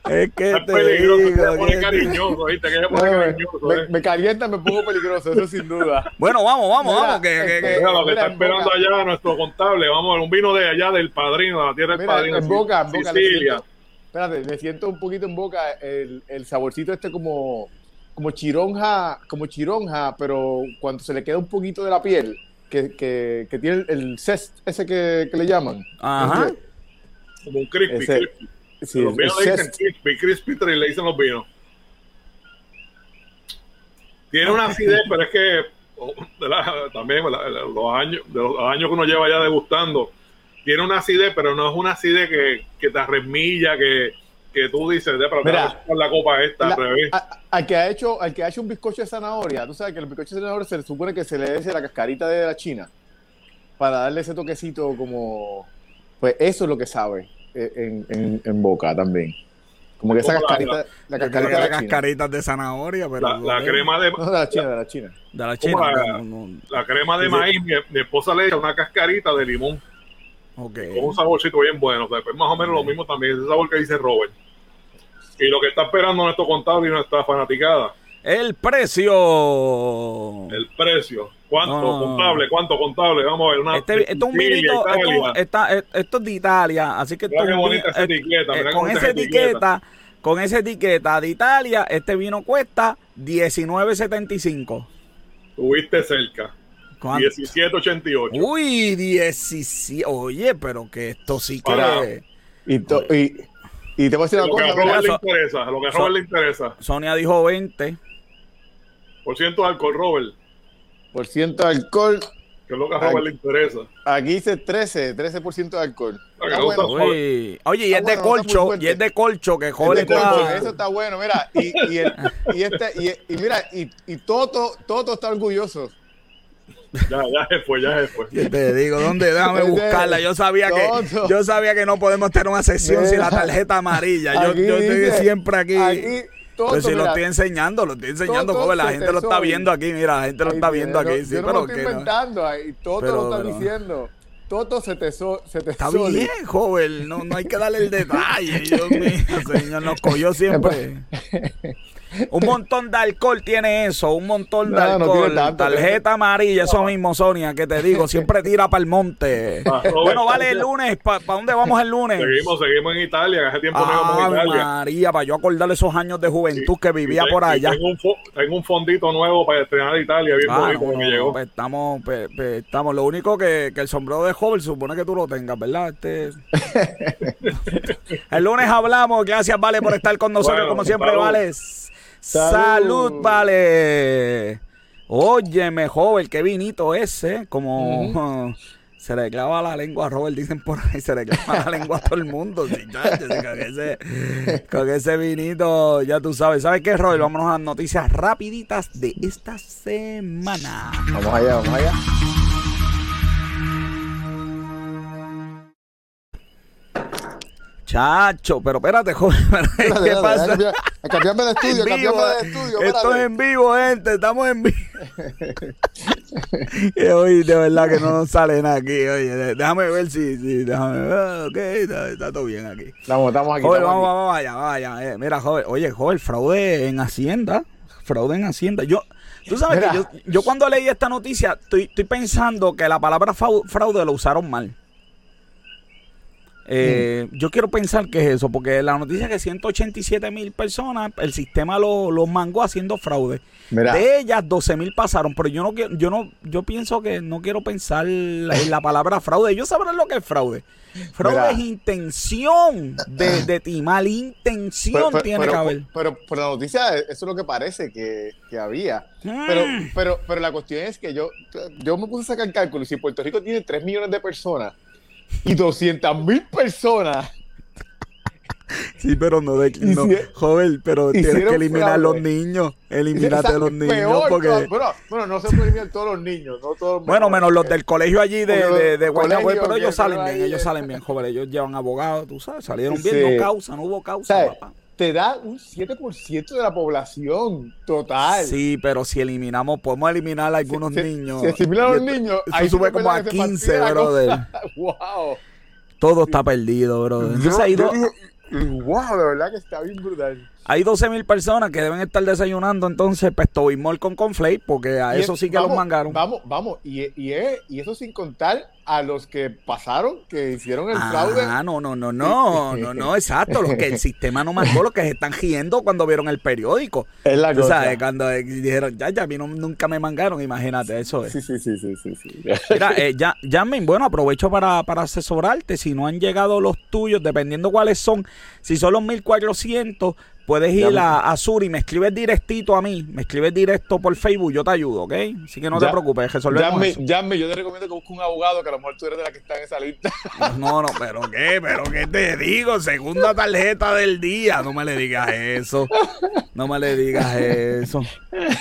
Es que te peligroso, digo. Se pone cariñoso, ¿viste? Que se pone cariñoso, me, me, calienta, me pongo peligroso, eso sin duda. Bueno, vamos, vamos, mira, vamos. Que, que, que, mira, lo que está esperando allá nuestro contable, vamos a ver un vino de allá del padrino, de la tierra del mira, padrino. En boca, en boca. Sicilia. Siento, espérate, me siento un poquito en boca el, el saborcito este como, como chironja, como chironja, pero cuando se le queda un poquito de la piel, que, que, que tiene el, el zest ese que, que le llaman. Ajá. Como un crispy, ese, crispy. Sí, los vinos le dicen crispy, crispy tree, le dicen los vinos. Tiene una acidez, pero es que la, también los, años, de los años que uno lleva ya degustando, tiene una acidez, pero no es una acidez que, que te arremilla, que, que tú dices, de con la copa esta la, al revés. A, al, que ha hecho, al que ha hecho un bizcocho de zanahoria, tú sabes que el bizcocho de zanahoria se supone que se le dé la cascarita de la china para darle ese toquecito como... Pues eso es lo que sabe en, en, en boca también. Como que esa cascarita, la, la, cascarita de la cascaritas de zanahoria, pero la, la crema de, no, de la china, de la china. De la china. La, no, no. la, crema de maíz, mi, mi, esposa le echa una cascarita de limón. Okay. Con un saborcito bien bueno. O sea, pues más o menos okay. lo mismo también, ese sabor que dice Robert. Y lo que está esperando nuestro contable y nuestra fanaticada. El precio. El precio. ¿Cuánto no. contable? ¿Cuánto contable? Vamos a ver. Una este, esto es un vinito. Esto, está, esto, es de Italia. Así que mira esto qué bonita esa etiqueta. Eh, con esa etiqueta, etiqueta, con esa etiqueta de Italia, este vino cuesta 19.75. Tuviste cerca. 17.88. Uy, 17. Oye, pero que esto sí que. Para, y, to, y, y, te voy a decir una lo cosa. Que a Robert le interesa, lo que a Robert le interesa. Sonia dijo 20. Por ciento de alcohol, Robert. Por ciento de alcohol. Que es lo que a Robert aquí, le interesa. Aquí dice 13, 13% de alcohol. Está bueno. Oye, y es de bueno, colcho, y es de colcho, que joder. Eso está bueno, mira. Y, y, el, y este, y, y, mira, y, y Toto, Toto está orgulloso. Ya, ya se fue, ya se fue. Yo te digo, ¿dónde? Déjame buscarla. Yo sabía que yo sabía que no podemos tener una sesión sin la tarjeta amarilla. Yo, yo estoy siempre aquí. aquí todo, pues si mira, lo estoy enseñando, lo estoy enseñando, todo, joven. La gente lo está viendo aquí, mira, la gente lo está viendo aquí. Sí, yo no pero lo estoy inventando, ahí, todo lo está pero, diciendo. Toto se te, so, se te Está bien, joven. No, no hay que darle el detalle. Dios mío, señor, nos cogió siempre. Un montón de alcohol tiene eso, un montón de no, alcohol. No tanto, tarjeta amarilla, eso mismo, Sonia, que te digo, siempre tira para el monte. Ah, bueno, vale, el lunes, ¿para pa dónde vamos el lunes? Seguimos, seguimos en Italia, hace tiempo ah, no íbamos a Italia. María, para yo acordarle esos años de juventud sí, que vivía por allá. Tengo un, tengo un, fondito nuevo para estrenar Italia, bien ah, bonito no, que llegó. Pues estamos, pues, pues, estamos, lo único que, que el sombrero de joven supone que tú lo tengas, ¿verdad? Este... el lunes hablamos, gracias, Vale, por estar con nosotros, bueno, como siempre, Vale. Salud. Salud, vale. Óyeme, joven, qué vinito ese. Como uh -huh. se le clava la lengua a Robert, dicen por ahí, se le clava la lengua a todo el mundo. Sí, con, ese, con ese vinito, ya tú sabes. ¿Sabes qué, Robert? Vámonos a las noticias rapiditas de esta semana. Vamos allá, vamos allá. Chacho, pero espérate, joven. ¿Qué pasa? Cambiame de estudio, cambiame de estudio. Esto es en vivo, gente. Estamos en vivo. Oye, de verdad que no nos sale nada aquí. Oye, déjame ver si. si déjame ver. Ok, está, está, todo bien aquí. Estamos, estamos aquí. Joven, estamos vamos, vamos, vaya, vaya. Eh, mira, joven. Oye, joven, fraude en Hacienda. Fraude en Hacienda. Yo. Tú sabes mira. que yo, yo, cuando leí esta noticia estoy, estoy pensando que la palabra fraude lo usaron mal. Eh, yo quiero pensar que es eso, porque la noticia es que 187 mil personas, el sistema los lo mangó haciendo fraude. De ellas, 12 mil pasaron, pero yo no yo no, yo pienso que no quiero pensar en la palabra fraude. Ellos sabrán lo que es fraude. Fraude es intención de, de timar, intención tiene que haber. Pero por la noticia, eso es lo que parece que, había. Pero, mm. pero, pero la cuestión es que yo, yo me puse a sacar cálculo. Si Puerto Rico tiene 3 millones de personas y 200 mil personas Sí, pero no de no, joven, pero tienes que eliminar a los niños. Elimínate a los niños. porque... bueno, no se puede eliminar todos los niños. No todos bueno, menos los del colegio allí de, de, de pero ellos salen bien, ellos salen bien, joven. Ellos llevan abogados, tú sabes, salieron bien, no causa, no hubo causa, papá. Te da un 7% de la población total. Sí, pero si eliminamos, podemos eliminar a algunos niños. Si eliminan a los niños, ahí sube como a 15, brother. wow. Todo está perdido, brother. Entonces, wow, de verdad que está bien brutal. Hay 12 mil personas que deben estar desayunando entonces Pesto Bimol con Conflate, porque a eso sí que los mangaron. Vamos, vamos, y, y, y, eso sin contar a los que pasaron, que hicieron el fraude. Ah, no, no, no, no, no, no, exacto, los que el sistema no marcó, los que se están riendo cuando vieron el periódico. Es la cosa. sabes, cuando dijeron, ya, ya, a mí nunca me mangaron, imagínate, eso es. Sí, sí, sí, sí, sí. sí. Mira, eh, ya, bueno, aprovecho para, para asesorarte, si no han llegado los tuyos, dependiendo cuáles son, si son los 1400, Puedes ir a, a, Sur y me escribes directito a mí, me escribes directo por Facebook, yo te ayudo, ¿ok? Así que no te preocupes, resolvemos llame, yo te recomiendo que busques un abogado que a lo de la que está en esa lista. No, no, pero ¿qué? ¿Pero qué te digo? Segunda tarjeta del día, no me le digas eso. No me le digas eso.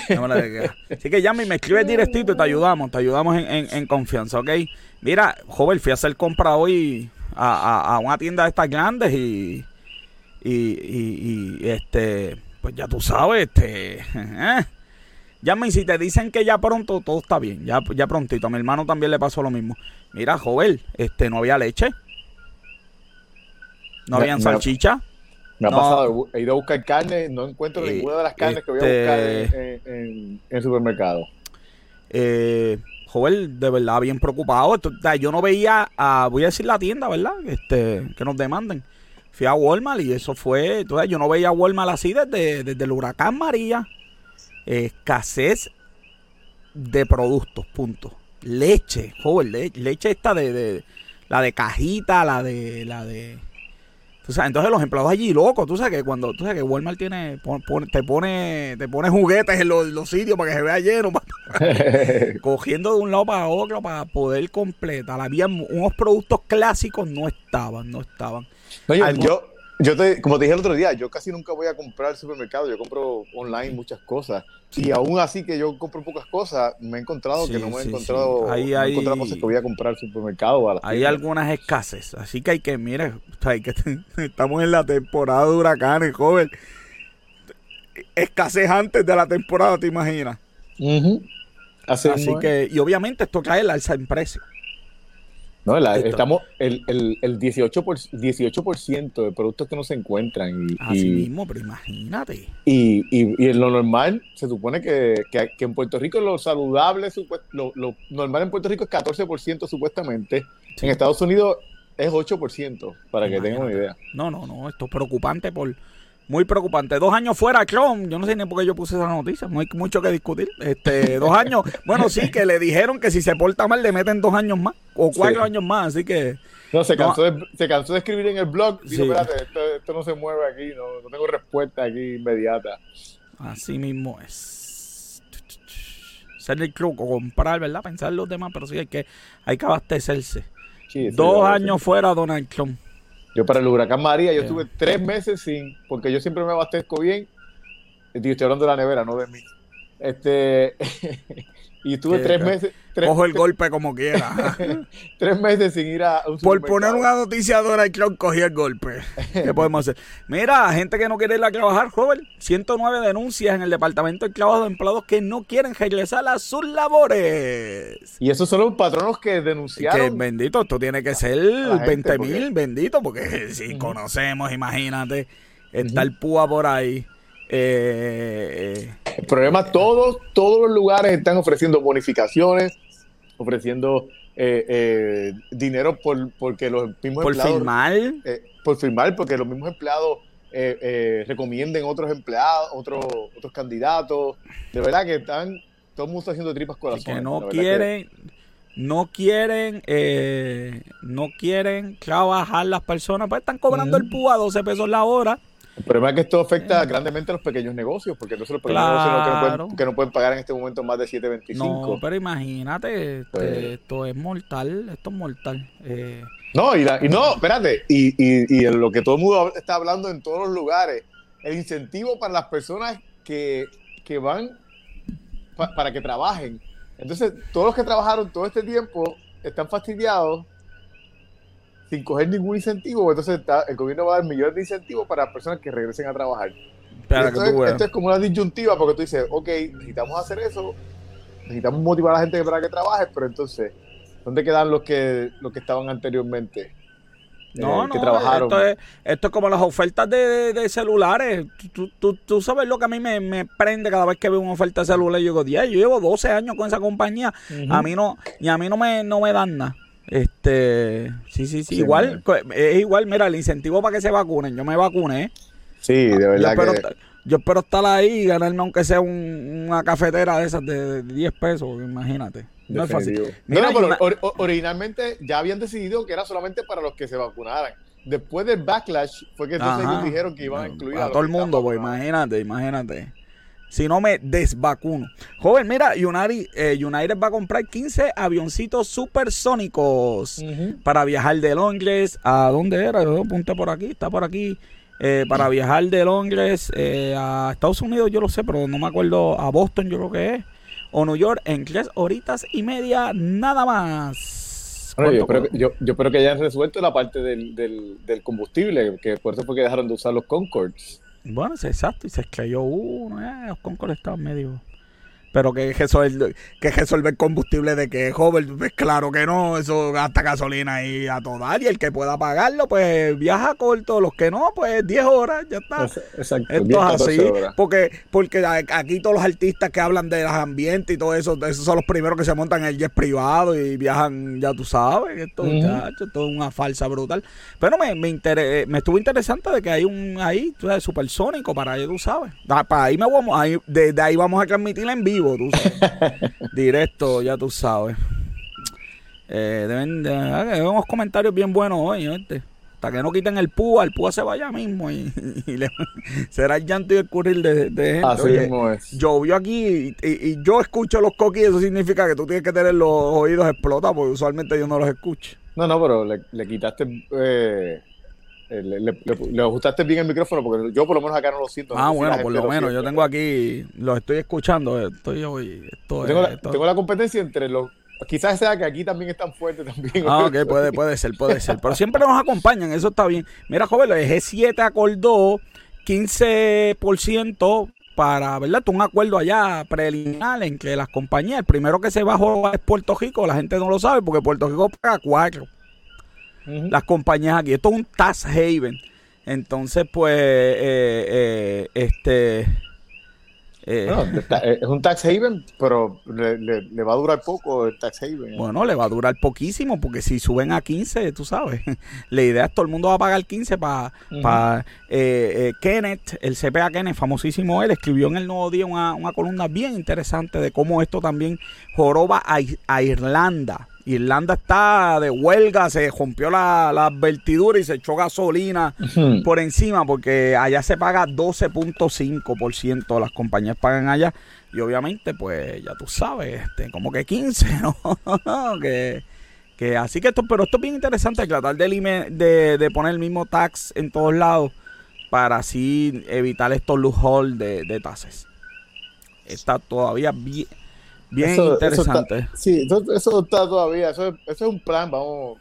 No me le digas. Así que llame y me escribes directito y te ayudamos, te ayudamos en, confianza, ¿ok? Mira, joven, fui a hacer compra hoy a una tienda de estas grandes y y, y, y, este, pues ya tú sabes, este, eh. Llamen si te dicen que ya pronto todo está bien, ya, ya prontito. A mi hermano también le pasó lo mismo. Mira, joven, este, no había leche. No había salchicha. Me ha pasado, he ido a buscar carne, no encuentro ninguna de las carnes que voy a buscar este en, el supermercado. Eh, joven, de verdad, bien preocupado. yo no veía, a, voy a decir la tienda, ¿verdad? Este, que nos demanden fui a Walmart y eso fue, entonces yo no veía Walmart así desde, desde el huracán María. Escasez de productos, punto. Leche, joven, leche esta de, la de cajita, la de la de entonces los empleados allí locos, tú sabes que cuando tú sabes que Walmart tiene te pone te pone juguetes en los, sitios para que se vea lleno, cogiendo de un lado para otro para poder completar. Había unos productos clásicos no estaban, no estaban yo, yo te, como te dije el otro día, yo casi nunca voy a comprar al supermercado, yo compro online muchas cosas. Y aún así que yo compro pocas cosas, me he encontrado que no me he encontrado, hay, cosas que voy a comprar al supermercado. hay algunas escasez, así que hay que, mire, hay que, estamos en la temporada de huracanes, joven. Escasez antes de la temporada, ¿te imaginas? así, que, y obviamente esto cae el alza en precio. No, estamos el, el, el 18%, por, 18 de productos que no se encuentran. Y, Así mismo, pero imagínate. Y, y, en lo normal, se supone que, que, en Puerto Rico lo saludable, lo, lo, normal en Puerto Rico es 14% supuestamente. En Estados Unidos es 8%, para que tengan una idea. No, no, no, esto es preocupante por muy preocupante. Dos años fuera, Chrome. Yo no sé ni por qué yo puse esa noticia. No hay mucho que discutir. Este, dos años. Bueno, sí, que le dijeron que si se porta mal le meten dos años más o cuatro años más. Así que. No, se cansó, De, se cansó de escribir en el blog. Dijo, espérate, esto, no se mueve aquí. No, no tengo respuesta aquí inmediata. Así mismo es. Ser el club o comprar, ¿verdad? Pensar en los demás, pero sí hay que, hay que abastecerse. dos años fuera, Donald Trump. Yo para el huracán María, yo estuve tres meses sin, porque yo siempre me abastezco bien. Estoy hablando de la nevera, no de mí. Este, y estuve tres meses. Cojo el golpe como quiera. tres meses sin ir a un Por poner una noticia de Donald Trump, cogí el golpe. ¿Qué podemos hacer? Mira, gente que no quiere ir a trabajar, joven. 109 denuncias en el Departamento de Trabajo de empleados que no quieren regresar a sus labores. Y esos son los patronos que denunciaron. Que bendito, esto tiene que ser 20 mil, bendito, porque si conocemos, imagínate, está el púa por ahí. Eh, el problema, todos, todos los lugares están ofreciendo bonificaciones ofreciendo eh, eh, dinero por porque los mismos por firmar eh, por firmar porque los mismos empleados recomienden otros empleados otros otros candidatos. De verdad que están todo el mundo está haciendo tripas corazones que no quieren no quieren no quieren trabajar las personas pues están cobrando el PUA a 12 pesos la hora el problema es que esto afecta grandemente a los pequeños negocios, porque son los pequeños negocios que no, pueden, que no, pueden, pagar en este momento más de 7.25. No, pero imagínate, este, pues esto es mortal, esto es mortal. Eh. No, y, no, espérate, y, y, y, lo que todo el mundo está hablando en todos los lugares, el incentivo para las personas que, que van para que trabajen. Entonces, todos los que trabajaron todo este tiempo están fastidiados sin coger ningún incentivo, entonces el gobierno va a dar millones de incentivos para personas que regresen a trabajar. Esto, es, es, como una disyuntiva porque tú dices, ok, necesitamos hacer eso, necesitamos motivar a la gente para que trabaje, pero entonces, ¿dónde quedan los que, los que estaban anteriormente? Eh, no, no, Esto es, esto es como las ofertas de, celulares. Tú, sabes lo que a mí me, prende cada vez que veo una oferta de celular. Yo digo, yo llevo 12 años con esa compañía. A mí no, y a mí no me, no me dan nada. Este, sí, sí, sí, igual, es igual, mira, el incentivo para que se vacunen, yo me vacuné. Sí, de verdad yo espero, yo espero estar ahí y ganarme aunque sea una cafetera de esas de, 10 pesos, imagínate. No es fácil. Mira, no, pero originalmente ya habían decidido que era solamente para los que se vacunaran. Después del backlash fue que entonces ellos dijeron que iban a incluir a, todo el mundo, pues imagínate, imagínate si no me desvacuno. Joven, mira, United, eh, United va a comprar 15 avioncitos supersónicos para viajar de Londres a dónde era, yo apunté por aquí, está por aquí. Eh, para viajar de Londres eh, a Estados Unidos, yo lo sé, pero no me acuerdo, a Boston yo creo que es, o New York, en tres horitas y media, nada más. yo, espero, que hayan resuelto la parte del, del, combustible, que por eso fue que dejaron de usar los Concords. Bueno, exacto, y se escayó uno, eh, los Concord estaban medio pero que resolver, que resolver combustible de que joven, pues claro que no, eso gasta gasolina ahí a toda y el que pueda pagarlo, pues viaja corto, los que no, pues 10 horas, ya está. Exacto, Esto es así, porque, porque aquí todos los artistas que hablan de los ambientes y todo eso, esos son los primeros que se montan en el jet privado y viajan, ya tú sabes, esto, esto es una falsa brutal. Pero me, me, me estuvo interesante de que hay un ahí, tú sabes, supersónico para ahí, tú sabes. Para ahí me vamos, ahí, de, de ahí vamos a transmitir en vivo Directo, ya tú sabes. Eh, deben de, unos comentarios bien buenos hoy, Hasta que no quiten el púa, el púa se vaya mismo y, será el llanto y el currir de, de gente. Llovió aquí y, yo escucho los coquis, eso significa que tú tienes que tener los oídos explotados, porque usualmente yo no los escucho. No, no, pero le, quitaste eh, le, ajustaste bien el micrófono porque yo por lo menos acá no lo siento. Ah, bueno, por lo, menos. Yo tengo aquí, los estoy escuchando. Estoy hoy. tengo, la, competencia entre los. Quizás sea que aquí también están fuertes también. Ah, ok, puede, puede ser, puede ser. Pero siempre nos acompañan, eso está bien. Mira, joven, el G7 acordó 15% para, ¿verdad? Un acuerdo allá preliminar en que las compañías, el primero que se bajó es Puerto Rico, la gente no lo sabe porque Puerto Rico paga las compañías aquí. Esto es un tax haven. Entonces, pues, eh, eh, este... Eh, es un tax haven, pero le, va a durar poco el tax haven. Bueno, le va a durar poquísimo, porque si suben a 15, tú sabes, la idea es todo el mundo va a pagar 15 para... Kenneth, el CPA Kenneth, famosísimo él, escribió en el Nuevo Día una, una columna bien interesante de cómo esto también joroba a Irlanda Irlanda está de huelga, se rompió la, la y se echó gasolina por encima porque allá se paga 12.5%, las compañías pagan allá y obviamente pues ya tú sabes, este, como que 15, ¿no? que, que, así que esto, pero esto es bien interesante, tratar de, de, poner el mismo tax en todos lados para así evitar estos loopholes de, de tasas. Está todavía bien Bien interesante. sí, eso, está todavía, eso, es un plan, vamos.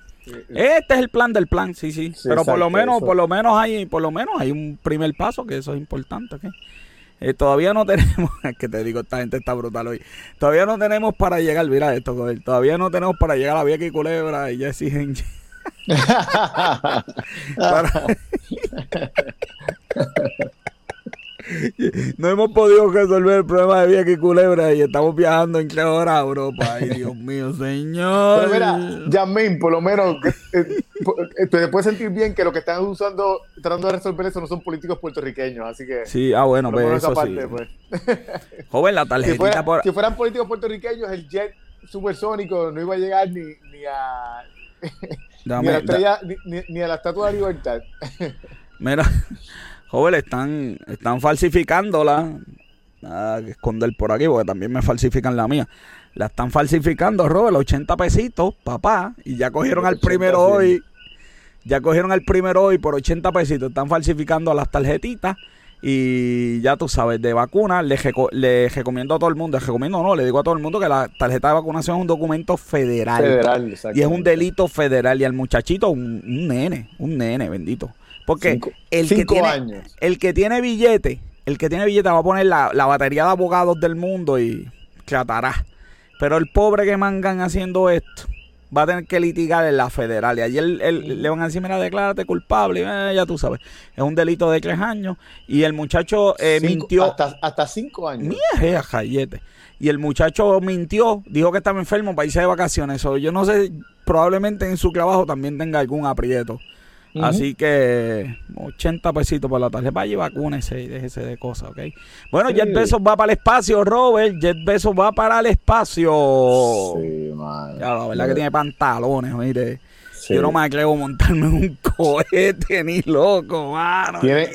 Este es el plan del plan, sí, sí. Pero por lo menos, por lo menos hay, por lo menos hay un primer paso que eso es importante. Eh, todavía no tenemos, es que te digo, esta gente está brutal hoy. Todavía no tenemos para llegar, mira esto, todavía no tenemos para llegar a Vieja y Culebra y Jesse Hinge. no hemos podido resolver el problema de Vieja y Culebra y estamos viajando en qué hora a Europa. Ay, Dios mío, señor. Pero mira, Yamin, por lo menos, eh, eh, te puedes sentir bien que lo que están usando, tratando de resolver eso no son políticos puertorriqueños, así que. Sí, ah, bueno, pues eso sí. Pues. Joven, la tarjetita por... si fueran políticos puertorriqueños, el jet supersónico no iba a llegar ni, ni a. ni, a la estrella, ni, a la estatua de libertad. Mira, joven, están, están falsificándola. Nada que esconder por aquí, porque también me falsifican la mía. La están falsificando, Robert, 80 pesitos, papá. Y ya cogieron al primero hoy. Ya cogieron al primero hoy por 80 pesitos. Están falsificando las tarjetitas. Y ya tú sabes, de vacuna, le, le recomiendo a todo el mundo, le recomiendo no, le digo a todo el mundo que la tarjeta de vacunación es un documento federal. Federal, Y es un delito federal. Y al muchachito, un, nene, un nene, bendito. Porque el, que tiene, el que tiene billete, el que tiene billete va a poner la, la batería de abogados del mundo y tratará. Pero el pobre que mangan haciendo esto, va a tener que litigar en la federal. Y ayer le van a decir, mira, declárate culpable. Eh, ya tú sabes, es un delito de tres años. Y el muchacho eh, mintió. Hasta, hasta cinco años. Mía, jayete. Y el muchacho mintió, dijo que estaba enfermo para irse de vacaciones. O yo no sé, probablemente en su trabajo también tenga algún aprieto. Así que 80 pesitos por la tarjeta. Vaya y vacúnese y déjese de cosas, ¿ok? Bueno, Jet Bezos va para el espacio, Robert. Jet Bezos va para el espacio. Sí, man. Ya, la verdad que tiene pantalones, oíste. Yo no me atrevo a montarme en un cohete ni loco, mano. Tiene,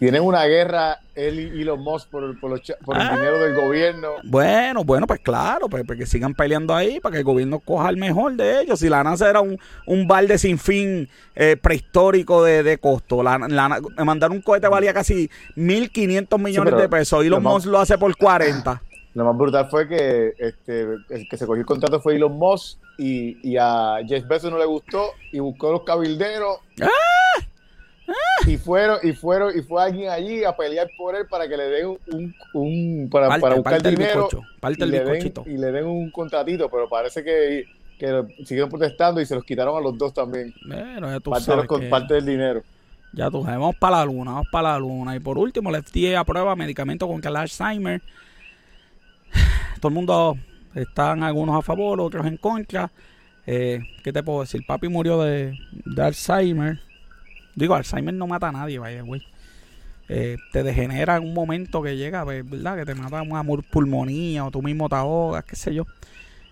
tienen una guerra él y Elon Musk por, por, el ah. dinero del gobierno. Bueno, bueno, pues claro, pues, pues, que sigan peleando ahí para que el gobierno coja el mejor de ellos. Si la NASA era un, un balde sin fin eh, prehistórico de, de costo, la, mandar un cohete valía casi 1.500 millones de pesos y Elon Musk lo hace por 40. Lo más brutal fue que este, el que se cogió el contrato fue Elon Musk y, y a Jeff Bezos no le gustó y buscó los cabilderos. ¡Ah! Y fueron y fueron y fue alguien allí a pelear por él para que le den un, un para, para, buscar dinero y, le den, y le den un contratito pero parece que, que siguieron protestando y se los quitaron a los dos también. Bueno, ya tú parte, sabes que... parte del dinero. Ya tú sabes vamos para la luna vamos para la luna. Y por último le FDA aprueba medicamentos contra el Alzheimer todo el mundo están algunos a favor otros en contra. Eh, ¿qué te puedo decir? papi murió de, de Alzheimer Digo, Alzheimer no mata a nadie, vaya, güey. Eh, te degenera en un momento que llega, pues, ¿verdad? Que te mata una pulmonía o tú mismo te ahogas, qué sé yo.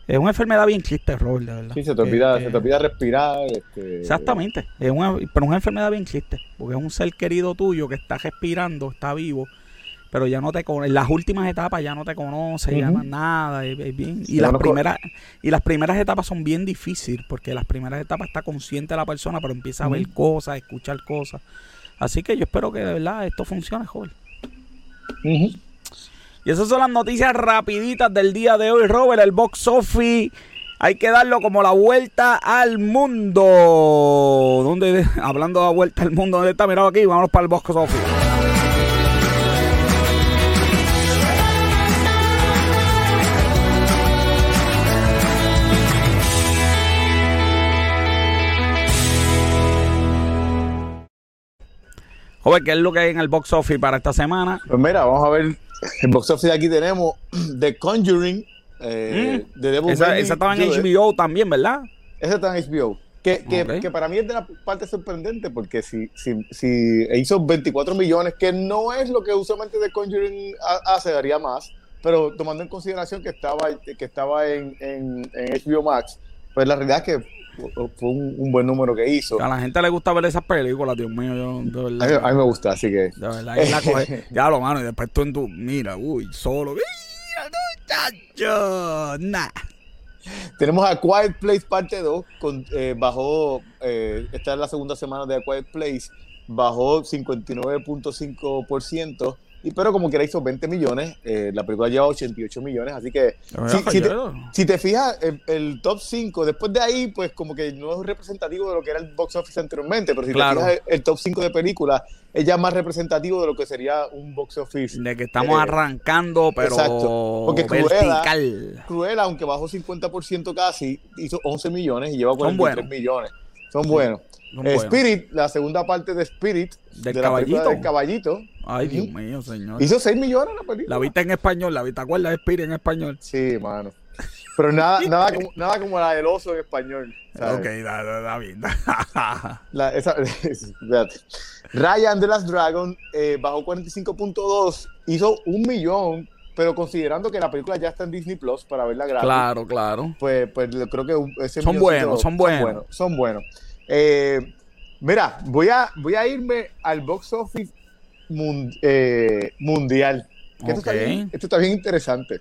Es una enfermedad bien triste, Robert, de verdad. Sí, se te olvida, se te olvida respirar. Este... Exactamente, es una, pero una enfermedad bien triste, porque es un ser querido tuyo que está respirando, está vivo pero ya no te en las últimas etapas ya no te conoce, ya no nada, bien. Y las primeras y las primeras etapas son bien difíciles porque las primeras etapas está consciente la persona, pero empieza a ver cosas, a escuchar cosas. Así que yo espero que de verdad esto funcione, joven. Y esas son las noticias rapiditas del día de hoy, Robert, el box office hay que darlo como la vuelta al mundo. ¿Dónde? Hablando de la vuelta al mundo, ¿dónde está? Mirado aquí, vamos para el box office. Joder, ¿qué es lo que hay en el box office para esta semana? Pues mira, vamos a ver. El box office de aquí tenemos The Conjuring. Eh, mm. de esa, estaba en HBO también, ¿verdad? Esa está en HBO. Que, que, para mí es de la parte sorprendente porque si, si, si, hizo 24 millones, que no es lo que usualmente The Conjuring hace, daría más, pero tomando en consideración que estaba, que estaba en, en, en HBO Max, pues la realidad es que fue un, buen número que hizo. A la gente le gusta ver esas películas, Dios mío. Yo, de verdad, a, mí, me gusta, así que. De verdad, la coge, ya lo mano, y después tú en tu. Mira, uy, solo. Mira, muchacho. Nah. Tenemos a Quiet Place parte 2, con, eh, bajó, eh, esta es la segunda semana de A Quiet Place, bajó 59.5%, y, pero como quiera hizo 20 millones, eh, la película lleva 88 millones, así que si, te, fijas, el, top 5, después de ahí, pues como que no es representativo de lo que era el box office anteriormente, pero si te fijas, el, top 5 de películas es ya más representativo de lo que sería un box office. De que estamos eh, arrancando, pero exacto, porque Cruella, aunque bajó 50% casi, hizo 11 millones y lleva 43 millones. Son buenos. Spirit, la segunda parte de Spirit, del caballito. del caballito, Ay, Dios mío, señor. Hizo 6 millones la película. La viste en español, la viste, ¿cuál? La Spirit en español. Sí, mano. Pero nada, nada, como, nada como la del oso en español. Ok, da, da, da bien. la, esa, Ryan de las Dragon eh, bajó 45.2, hizo un millón, pero considerando que la película ya está en Disney Plus para verla gratis. Claro, claro. Pues, pues creo que ese son, buenos, son buenos, son buenos. Eh, mira, voy a, voy a irme al box office eh, mundial. esto, está bien, esto está bien interesante.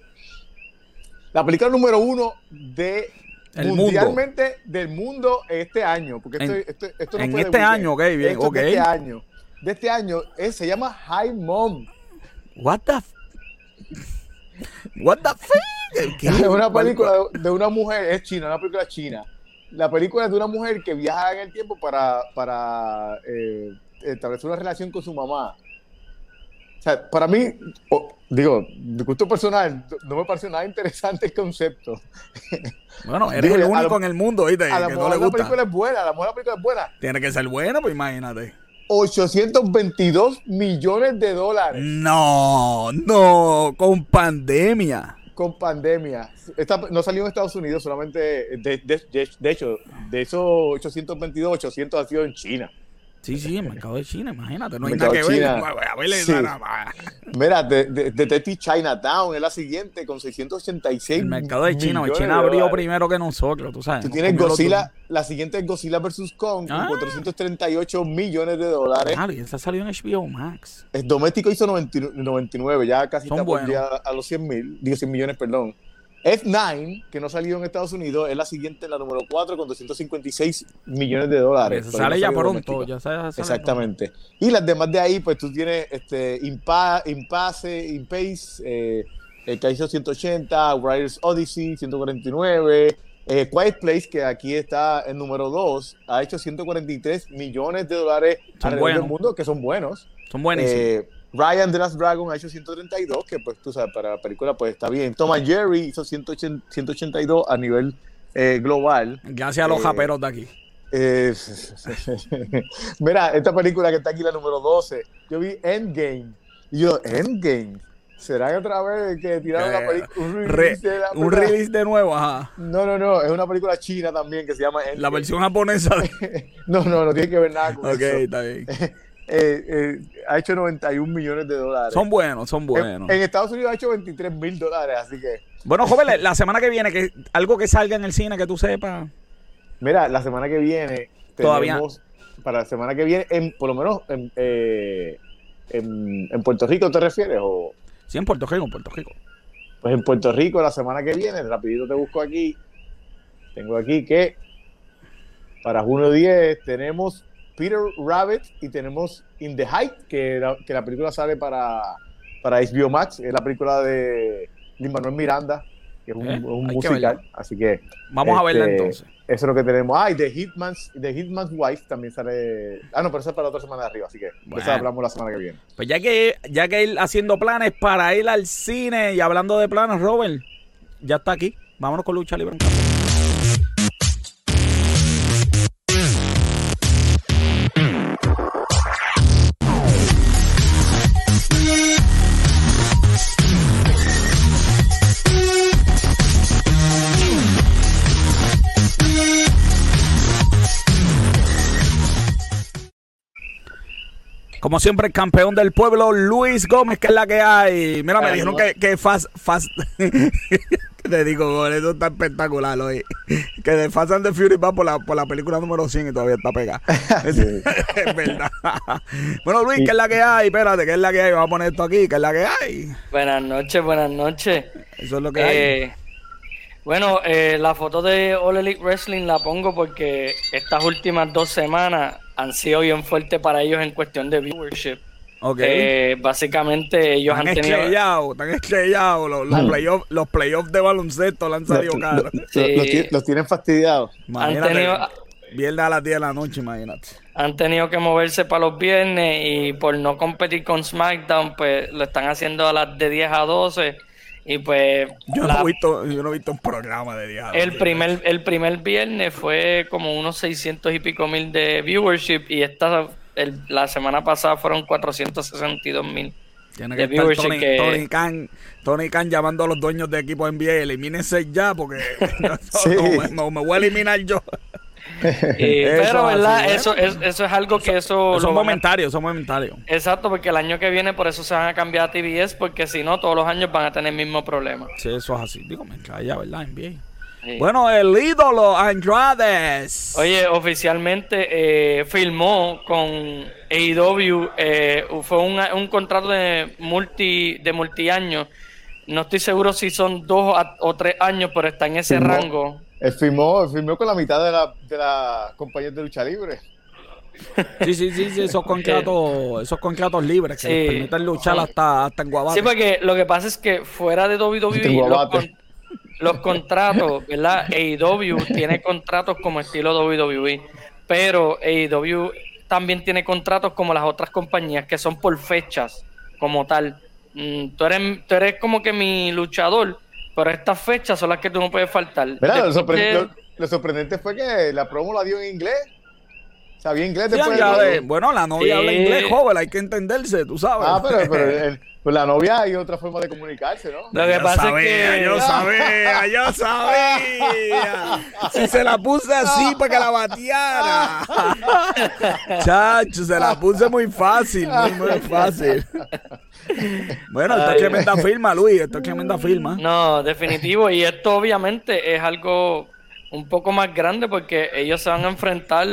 La película número uno de mundialmente del mundo este año. Porque esto, esto, no en este año, ok, bien, ok. De este año. De este año se llama High Mom. What the What the fuck? Es una película de una mujer, es china, una película china. La película es de una mujer que viaja en el tiempo para, para eh, establecer una relación con su mamá. O sea, para mí, digo, de gusto personal, no me pareció nada interesante el concepto. Bueno, eres el único en el mundo, ¿viste? A la que no le gusta. la película es buena, a la mujer la película es buena. Tiene que ser buena, pues imagínate. 822 millones de dólares. No, no, con pandemia. Con pandemia. Esta no salió en Estados Unidos, solamente, de, de, de hecho, de esos 822, 800 ha sido en China. Sí, sí, el mercado de China, imagínate, no hay nada que ver. A Mira, de, de, Chinatown es la siguiente con 686 El mercado de China, China abrió primero que nosotros, tú sabes. Tú tienes Godzilla, la siguiente es Godzilla vs. Kong con 438 ah. millones de dólares. Claro, y esa salió en HBO Max. El doméstico hizo 99, ya casi está por a los 100 mil, digo 100 millones, perdón. F9, que no salió en Estados Unidos, es la siguiente, la número 4, con 256 millones de dólares. sale ya pronto, ya sale, Exactamente. Y las demás de ahí, pues tú tienes este, Impa, Impasse, Impace, eh, el que hizo 180, Riders Odyssey, 149. Eh, Quiet Place, que aquí está en número 2, ha hecho 143 millones de dólares alrededor del mundo, que son buenos. Son buenísimos. Eh, Ryan The Last Dragon ha hecho 132, que pues tú sabes, para la película pues está bien. Tom Jerry hizo 182 a nivel eh, global. Gracias a los eh, japeros de aquí. Eh, mira, esta película que está aquí, la número 12, yo vi Endgame. Y yo, Endgame. ¿Será que otra vez que tiraron la película, un release, de un release de nuevo? Ajá. No, no, no, es una película china también que se llama Endgame. La versión japonesa. no, no, no tiene que ver nada con eso. Ok, está bien. Eh, eh, ha hecho 91 millones de dólares. Son buenos, son buenos. En, Estados Unidos ha hecho 23 mil dólares, así que. Bueno, joven, la semana que viene, que algo que salga en el cine que tú sepas. Mira, la semana que viene. Todavía. Para la semana que viene, en, por lo menos eh, en, en, Puerto Rico, ¿te refieres? O... Sí, en Puerto Rico, en Puerto Rico. Pues en Puerto Rico, la semana que viene, rapidito te busco aquí. Tengo aquí que para junio 10 tenemos Peter Rabbit y tenemos In the Height, que la, que la película sale para, para HBO Max, es la película de Lin Manuel Miranda, que es un, eh, musical, así que... Vamos a verla este, entonces. Eso es lo que tenemos. Ah, y The Hitman's, The Hitman's Wife también sale... Ah, no, pero eso es para la otra semana de arriba, así que eso hablamos la semana que viene. Pues ya que, ya que ir haciendo planes para ir al cine y hablando de planes, Robert, ya está aquí. Vámonos con Lucha Libre Como siempre, el campeón del pueblo, Luis Gómez, que es la que hay. Mira, me dijeron que, que Fast. fast te digo, eso está espectacular hoy. Que de Fast and the Fury va por la, por la película número 100 y todavía está pegada. es verdad. Bueno, Luis, ¿qué es la que hay? Espérate, ¿qué es la que hay? Vamos a poner esto aquí, ¿qué es la que hay? Buenas noches, buenas noches. Eso es lo que hay. Bueno, eh, la foto de All Elite Wrestling la pongo porque estas últimas dos semanas han sido bien fuertes para ellos en cuestión de viewership. Okay. Eh, básicamente ellos han tenido... Están estrellados, los, los playoffs los playoffs de baloncesto han salido caros. Los, tienen fastidiados. Han tenido... Viernes a las 10 de la noche, imagínate. Han tenido que moverse para los viernes y por no competir con SmackDown, pues lo están haciendo a las de 10 a 12 y pues. Yo, no, he visto, yo no he visto un programa de diálogo. El primer, el primer viernes fue como unos 600 y pico mil de viewership. Y esta, la semana pasada fueron 462 mil. Tiene que estar Tony, Tony, Khan, Tony Khan llamando a los dueños de equipo NBA, elimínense ya porque no, me, voy a eliminar yo. pero, ¿verdad? Eso, es, eso es algo que eso... son momentarios, son momentarios. Exacto, porque el año que viene por eso se van a cambiar a TBS, porque si no, todos los años van a tener el mismo problema. Sí, eso es así. Digo, me ya, ¿verdad? NBA. Bueno, el ídolo Andrades. Oye, oficialmente eh, filmó con AEW. Eh, fue un, contrato de multi de multiaño. No estoy seguro si son dos o tres años, pero está en ese rango. Él firmó, firmó con la mitad de la, de la compañía de lucha libre. Sí, sí, sí, sí, esos contratos, esos contratos libres que permiten luchar hasta, hasta en Guabate. Sí, porque lo que pasa es que fuera de WWE, los, los contratos, ¿verdad? AEW tiene contratos como estilo WWE, pero AEW también tiene contratos como las otras compañías que son por fechas, como tal. Mm, tú, eres, tú eres como que mi luchador, pero estas fechas son las que tú no puedes faltar. Lo, sorprendente fue que la promo la dio en inglés. Sabía inglés después Bueno, la novia habla inglés, joven, hay que entenderse, tú sabes. Ah, pero, pero Pues la novia hay otra forma de comunicarse, ¿no? Lo que pasa es que. Yo sabía, yo sabía. Si se la puse así para que la bateara. Chacho, se la puse muy fácil, muy, muy fácil. Bueno, esto es tremenda firma, Luis. Esto es tremenda firma. No, definitivo. Y esto obviamente es algo un poco más grande porque ellos se van a enfrentar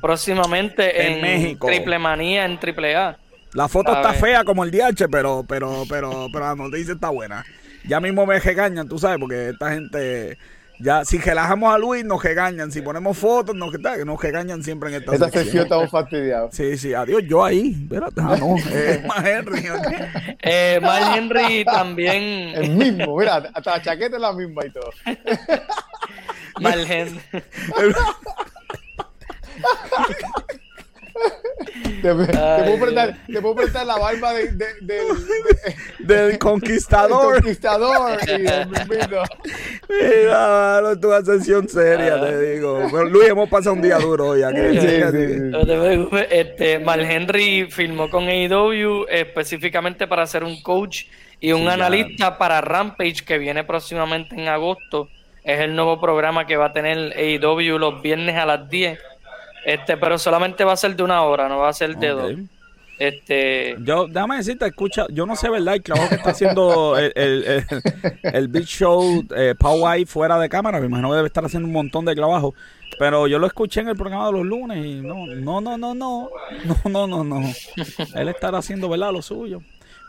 próximamente en, en México. Triple Manía, en Triple A. La foto está fea como el DH, pero, pero, pero, pero la noticia está buena. Ya mismo me regañan, tú sabes, porque esta gente. Ya, si relajamos a Luis, nos regañan. Si ponemos fotos, nos, nos regañan siempre en esta Esta sesión estamos fastidiados. Sí, sí, adiós, yo ahí. Espérate, ah, no, eh, Mal Henry. eh, Mal Henry también. El mismo, mira, hasta la chaqueta es la misma y todo. Mal Henry. Te, puedo prestar, la barba de, del conquistador. conquistador. Mira, no tu sesión seria, te digo. Luis, hemos pasado un día duro hoy aquí. este, Mal Henry filmó con AEW específicamente para ser un coach y un analista para Rampage que viene próximamente en agosto. Es el nuevo programa que va a tener AEW los viernes a las 10 este, pero solamente va a ser de una hora, no va a ser de okay. dos. Este... Yo, déjame decirte, escucha, yo no sé, ¿verdad? El trabajo que está haciendo el, el, el, el Big Show, eh, Poway fuera de cámara, me imagino que debe estar haciendo un montón de trabajo. Pero yo lo escuché en el programa de los lunes y no, no, no, no, no, no, no, no. no. Él estará haciendo, ¿verdad? Lo suyo.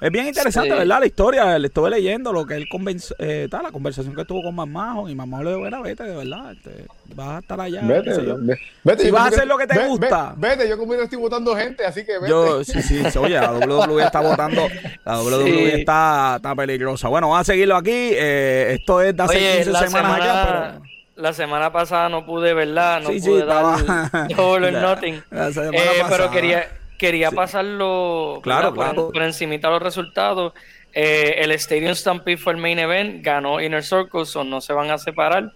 Es bien interesante, ¿verdad? La historia, le estuve leyendo lo que él convenció, eh, la conversación que tuvo con Mamá y Mamá le dijo, era, vete, de verdad, este, vas a estar allá. Vete, vete, si vas a hacer lo que te gusta. Vete, yo como yo estoy votando gente, así que vete. Yo, sí, sí, oye, la WWE está votando, la WWE está, está, peligrosa. Bueno, vamos a seguirlo aquí, eh, esto es de hace 15 semanas semana, pero... La semana pasada no pude, ¿verdad? No sí, pude sí, dar estaba... nothing. Eh, pero quería quería pasarlo claro, Por, por encimita los resultados. Eh, el Stadium Stampede fue el main event, ganó Inner Circle, o no se van a separar.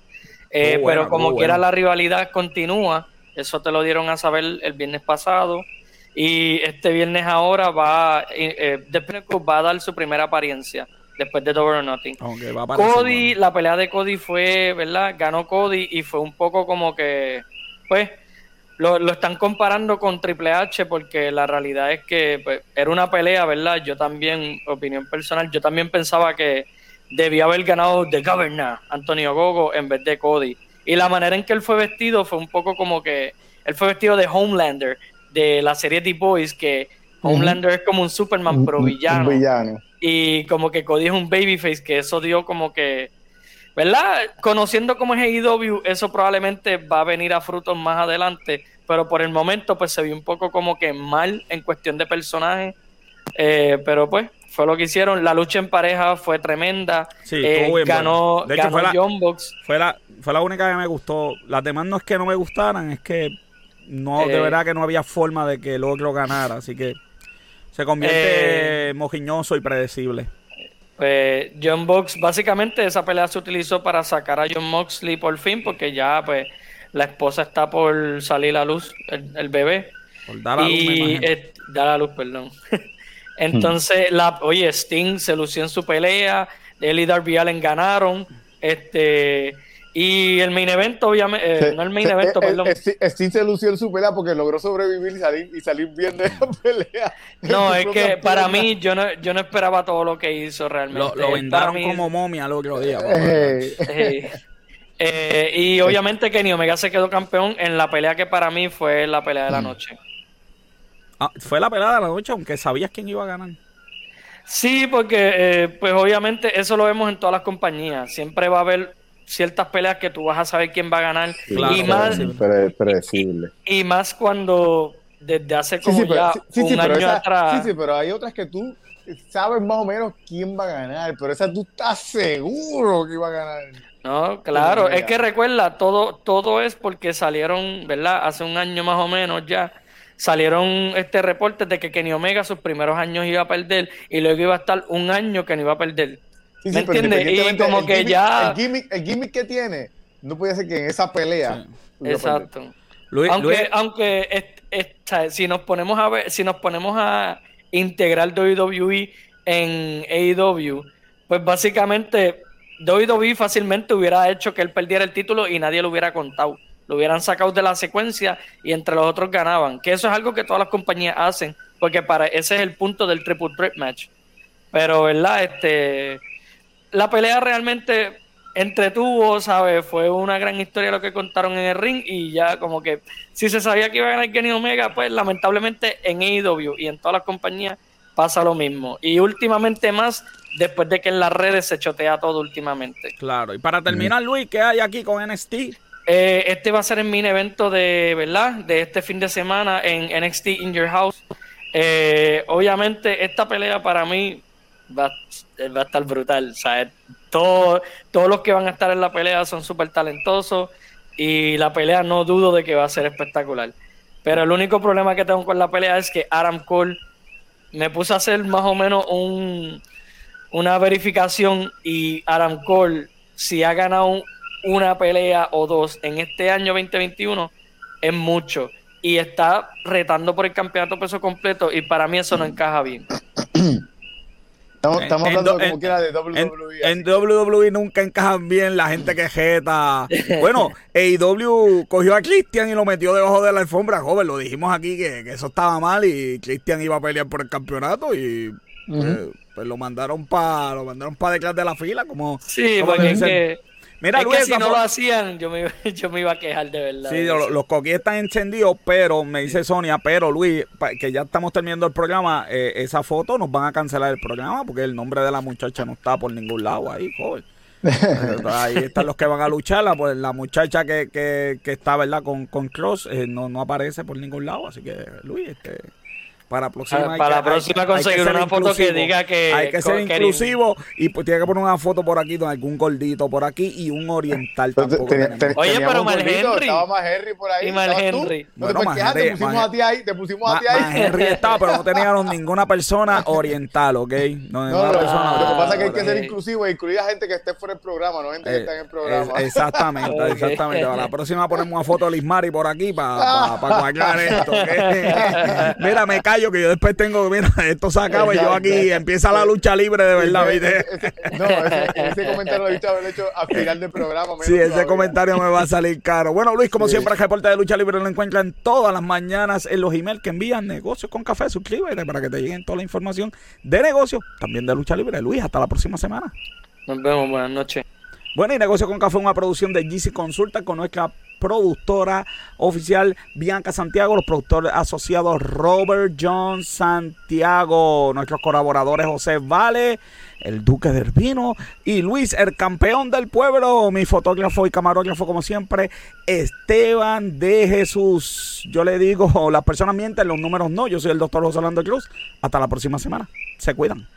Eh, pero como quiera la rivalidad continúa, eso te lo dieron a saber el viernes pasado. Y este viernes ahora va, eh, va a dar su primera apariencia después de Double or Nothing. Cody, la pelea de Cody fue, ¿verdad? Ganó Cody y fue un poco como que, pues, lo, están comparando con Triple H porque la realidad es que pues, era una pelea, ¿verdad? Yo también, opinión personal, yo también pensaba que debía haber ganado The Governor, Antonio Gogo, en vez de Cody. Y la manera en que él fue vestido fue un poco como que él fue vestido de Homelander, de la serie The Boys, que Homelander es como un Superman, pero villano. villano. Y como que Cody es un babyface, que eso dio como que ¿verdad? Conociendo cómo es AEW, eso probablemente va a venir a frutos más adelante, pero por el momento pues se vio un poco como que mal en cuestión de personaje, eh, pero pues fue lo que hicieron. La lucha en pareja fue tremenda. Sí, eh, ganó, de hecho, fue la, John Box. Fue la, fue la única que me gustó. Las demás no es que no me gustaran, es que no, de eh, verdad que no había forma de que el otro ganara, así que se convierte mojiñoso y predecible. Pues John Box, básicamente esa pelea se utilizó para sacar a John Moxley por fin, porque ya pues la esposa está por salir a luz, el, bebé. da la luz, da la luz, perdón. Entonces, la, oye, Sting se lució en su pelea, él y Darby Allen ganaron, este, y el main event, obviamente, eh, no el main event, perdón. Sting se lució en su pelea porque logró sobrevivir y salir, y salir bien de la pelea. No, es que para mí, yo no, yo no esperaba todo lo que hizo realmente. Lo, vendaron como momia el otro día. Eh, y obviamente Kenny Omega se quedó campeón en la pelea que para mí fue la pelea de la mm. noche. Ah, fue la pelea de la noche, aunque sabías quién iba a ganar. Sí, porque eh, pues obviamente eso lo vemos en todas las compañías. Siempre va a haber ciertas peleas que tú vas a saber quién va a ganar. y más predecible. Y, más cuando desde hace como ya un año atrás. Sí, sí, pero hay otras que tú sabes más o menos quién va a ganar, pero esa tú estás seguro que va a ganar. No, claro, es que recuerda, todo, todo es porque salieron, ¿verdad? Hace un año más o menos ya, salieron este reportes de que Kenny Omega sus primeros años iba a perder y luego iba a estar un año que no iba a perder. ¿Me entiendes? Y como que ya... El gimmick, el gimmick, que tiene, no puede ser que en esa pelea... Exacto. Aunque, aunque si nos ponemos a ver, si nos ponemos a integrar WWE en AEW, pues básicamente WWE fácilmente hubiera hecho que él perdiera el título y nadie lo hubiera contado. Lo hubieran sacado de la secuencia y entre los otros ganaban. Que eso es algo que todas las compañías hacen, porque para ese es el punto del triple threat match. Pero, ¿verdad? Este, la pelea realmente entretuvo, ¿sabes? Fue una gran historia lo que contaron en el ring y ya como que si se sabía que iba a ganar Kenny Omega, pues lamentablemente en AEW y en todas las compañías pasa lo mismo. Y últimamente más después de que en las redes se chotea todo últimamente. Claro, y para terminar, Luis, ¿qué hay aquí con NXT? Eh, este va a ser el mini evento de, ¿verdad? De este fin de semana en NXT In Your House. Eh, obviamente, esta pelea para mí va, va a estar brutal. ¿sabes? Todo, todos los que van a estar en la pelea son súper talentosos y la pelea no dudo de que va a ser espectacular. Pero el único problema que tengo con la pelea es que Adam Cole me puse a hacer más o menos un, una verificación y Adam Cole, si ha ganado una pelea o dos en este año 2021, es mucho. Y está retando por el campeonato peso completo y para mí eso no encaja bien. Estamos, hablando como quiera de WWE. En, WWE nunca encajan bien la gente que jeta. Bueno, AEW cogió a Christian y lo metió debajo de la alfombra, joven. Lo dijimos aquí que, eso estaba mal y Christian iba a pelear por el campeonato y pues, pues, lo mandaron para lo mandaron para detrás de la fila como sí porque es que, Mira, Luis, si no lo hacían yo me, yo me iba a quejar de verdad sí los, los están encendidos pero me dice Sonia pero Luis que ya estamos terminando el programa eh, esa foto nos van a cancelar el programa porque el nombre de la muchacha no está por ningún lado ahí joven ahí están los que van a luchar pues la muchacha que, que, que está verdad con, con Cross eh, no, no aparece por ningún lado así que Luis este para la próxima, para la próxima conseguir una foto que diga que hay que ser inclusivo y pues tiene que poner una foto por aquí con algún gordito por aquí y un oriental tampoco Oye, pero Mal Henry. Estaba más Henry por ahí. Y Mal Henry. Bueno, te, te pusimos a ti ahí, te pusimos a ti ahí. Henry estaba, pero no teníamos ninguna persona oriental, ¿ok? No, no, no persona Lo que pasa es que hay que ser inclusivo e incluir a gente que esté fuera del programa, no gente que eh, está en el programa. exactamente, exactamente. Para la próxima ponemos una foto de Lismari por aquí para cuadrar esto. Mira, me callo que yo después tengo, mira, esto se acaba y yo aquí empieza la lucha libre de verdad, ¿viste? No, ese, comentario lo he visto haber hecho al final del programa. Sí, ese comentario me va a salir caro. Bueno, Luis, como siempre, el reporte de lucha libre lo encuentran todas las mañanas en los emails que envían negocios con café. Suscríbete para que te lleguen toda la información de negocios, también de lucha libre. Luis, hasta la próxima semana. Nos vemos, buenas noches. Bueno, y Negocio con Café, una producción de GC Consulta con nuestra productora oficial Bianca Santiago, los productores asociados Robert John Santiago, nuestros colaboradores José Vale, el Duque del Vino y Luis, el campeón del pueblo, mi fotógrafo y camarógrafo como siempre, Esteban de Jesús. Yo le digo, las personas mienten, los números no. Yo soy el doctor José Orlando Cruz. Hasta la próxima semana. Se cuidan.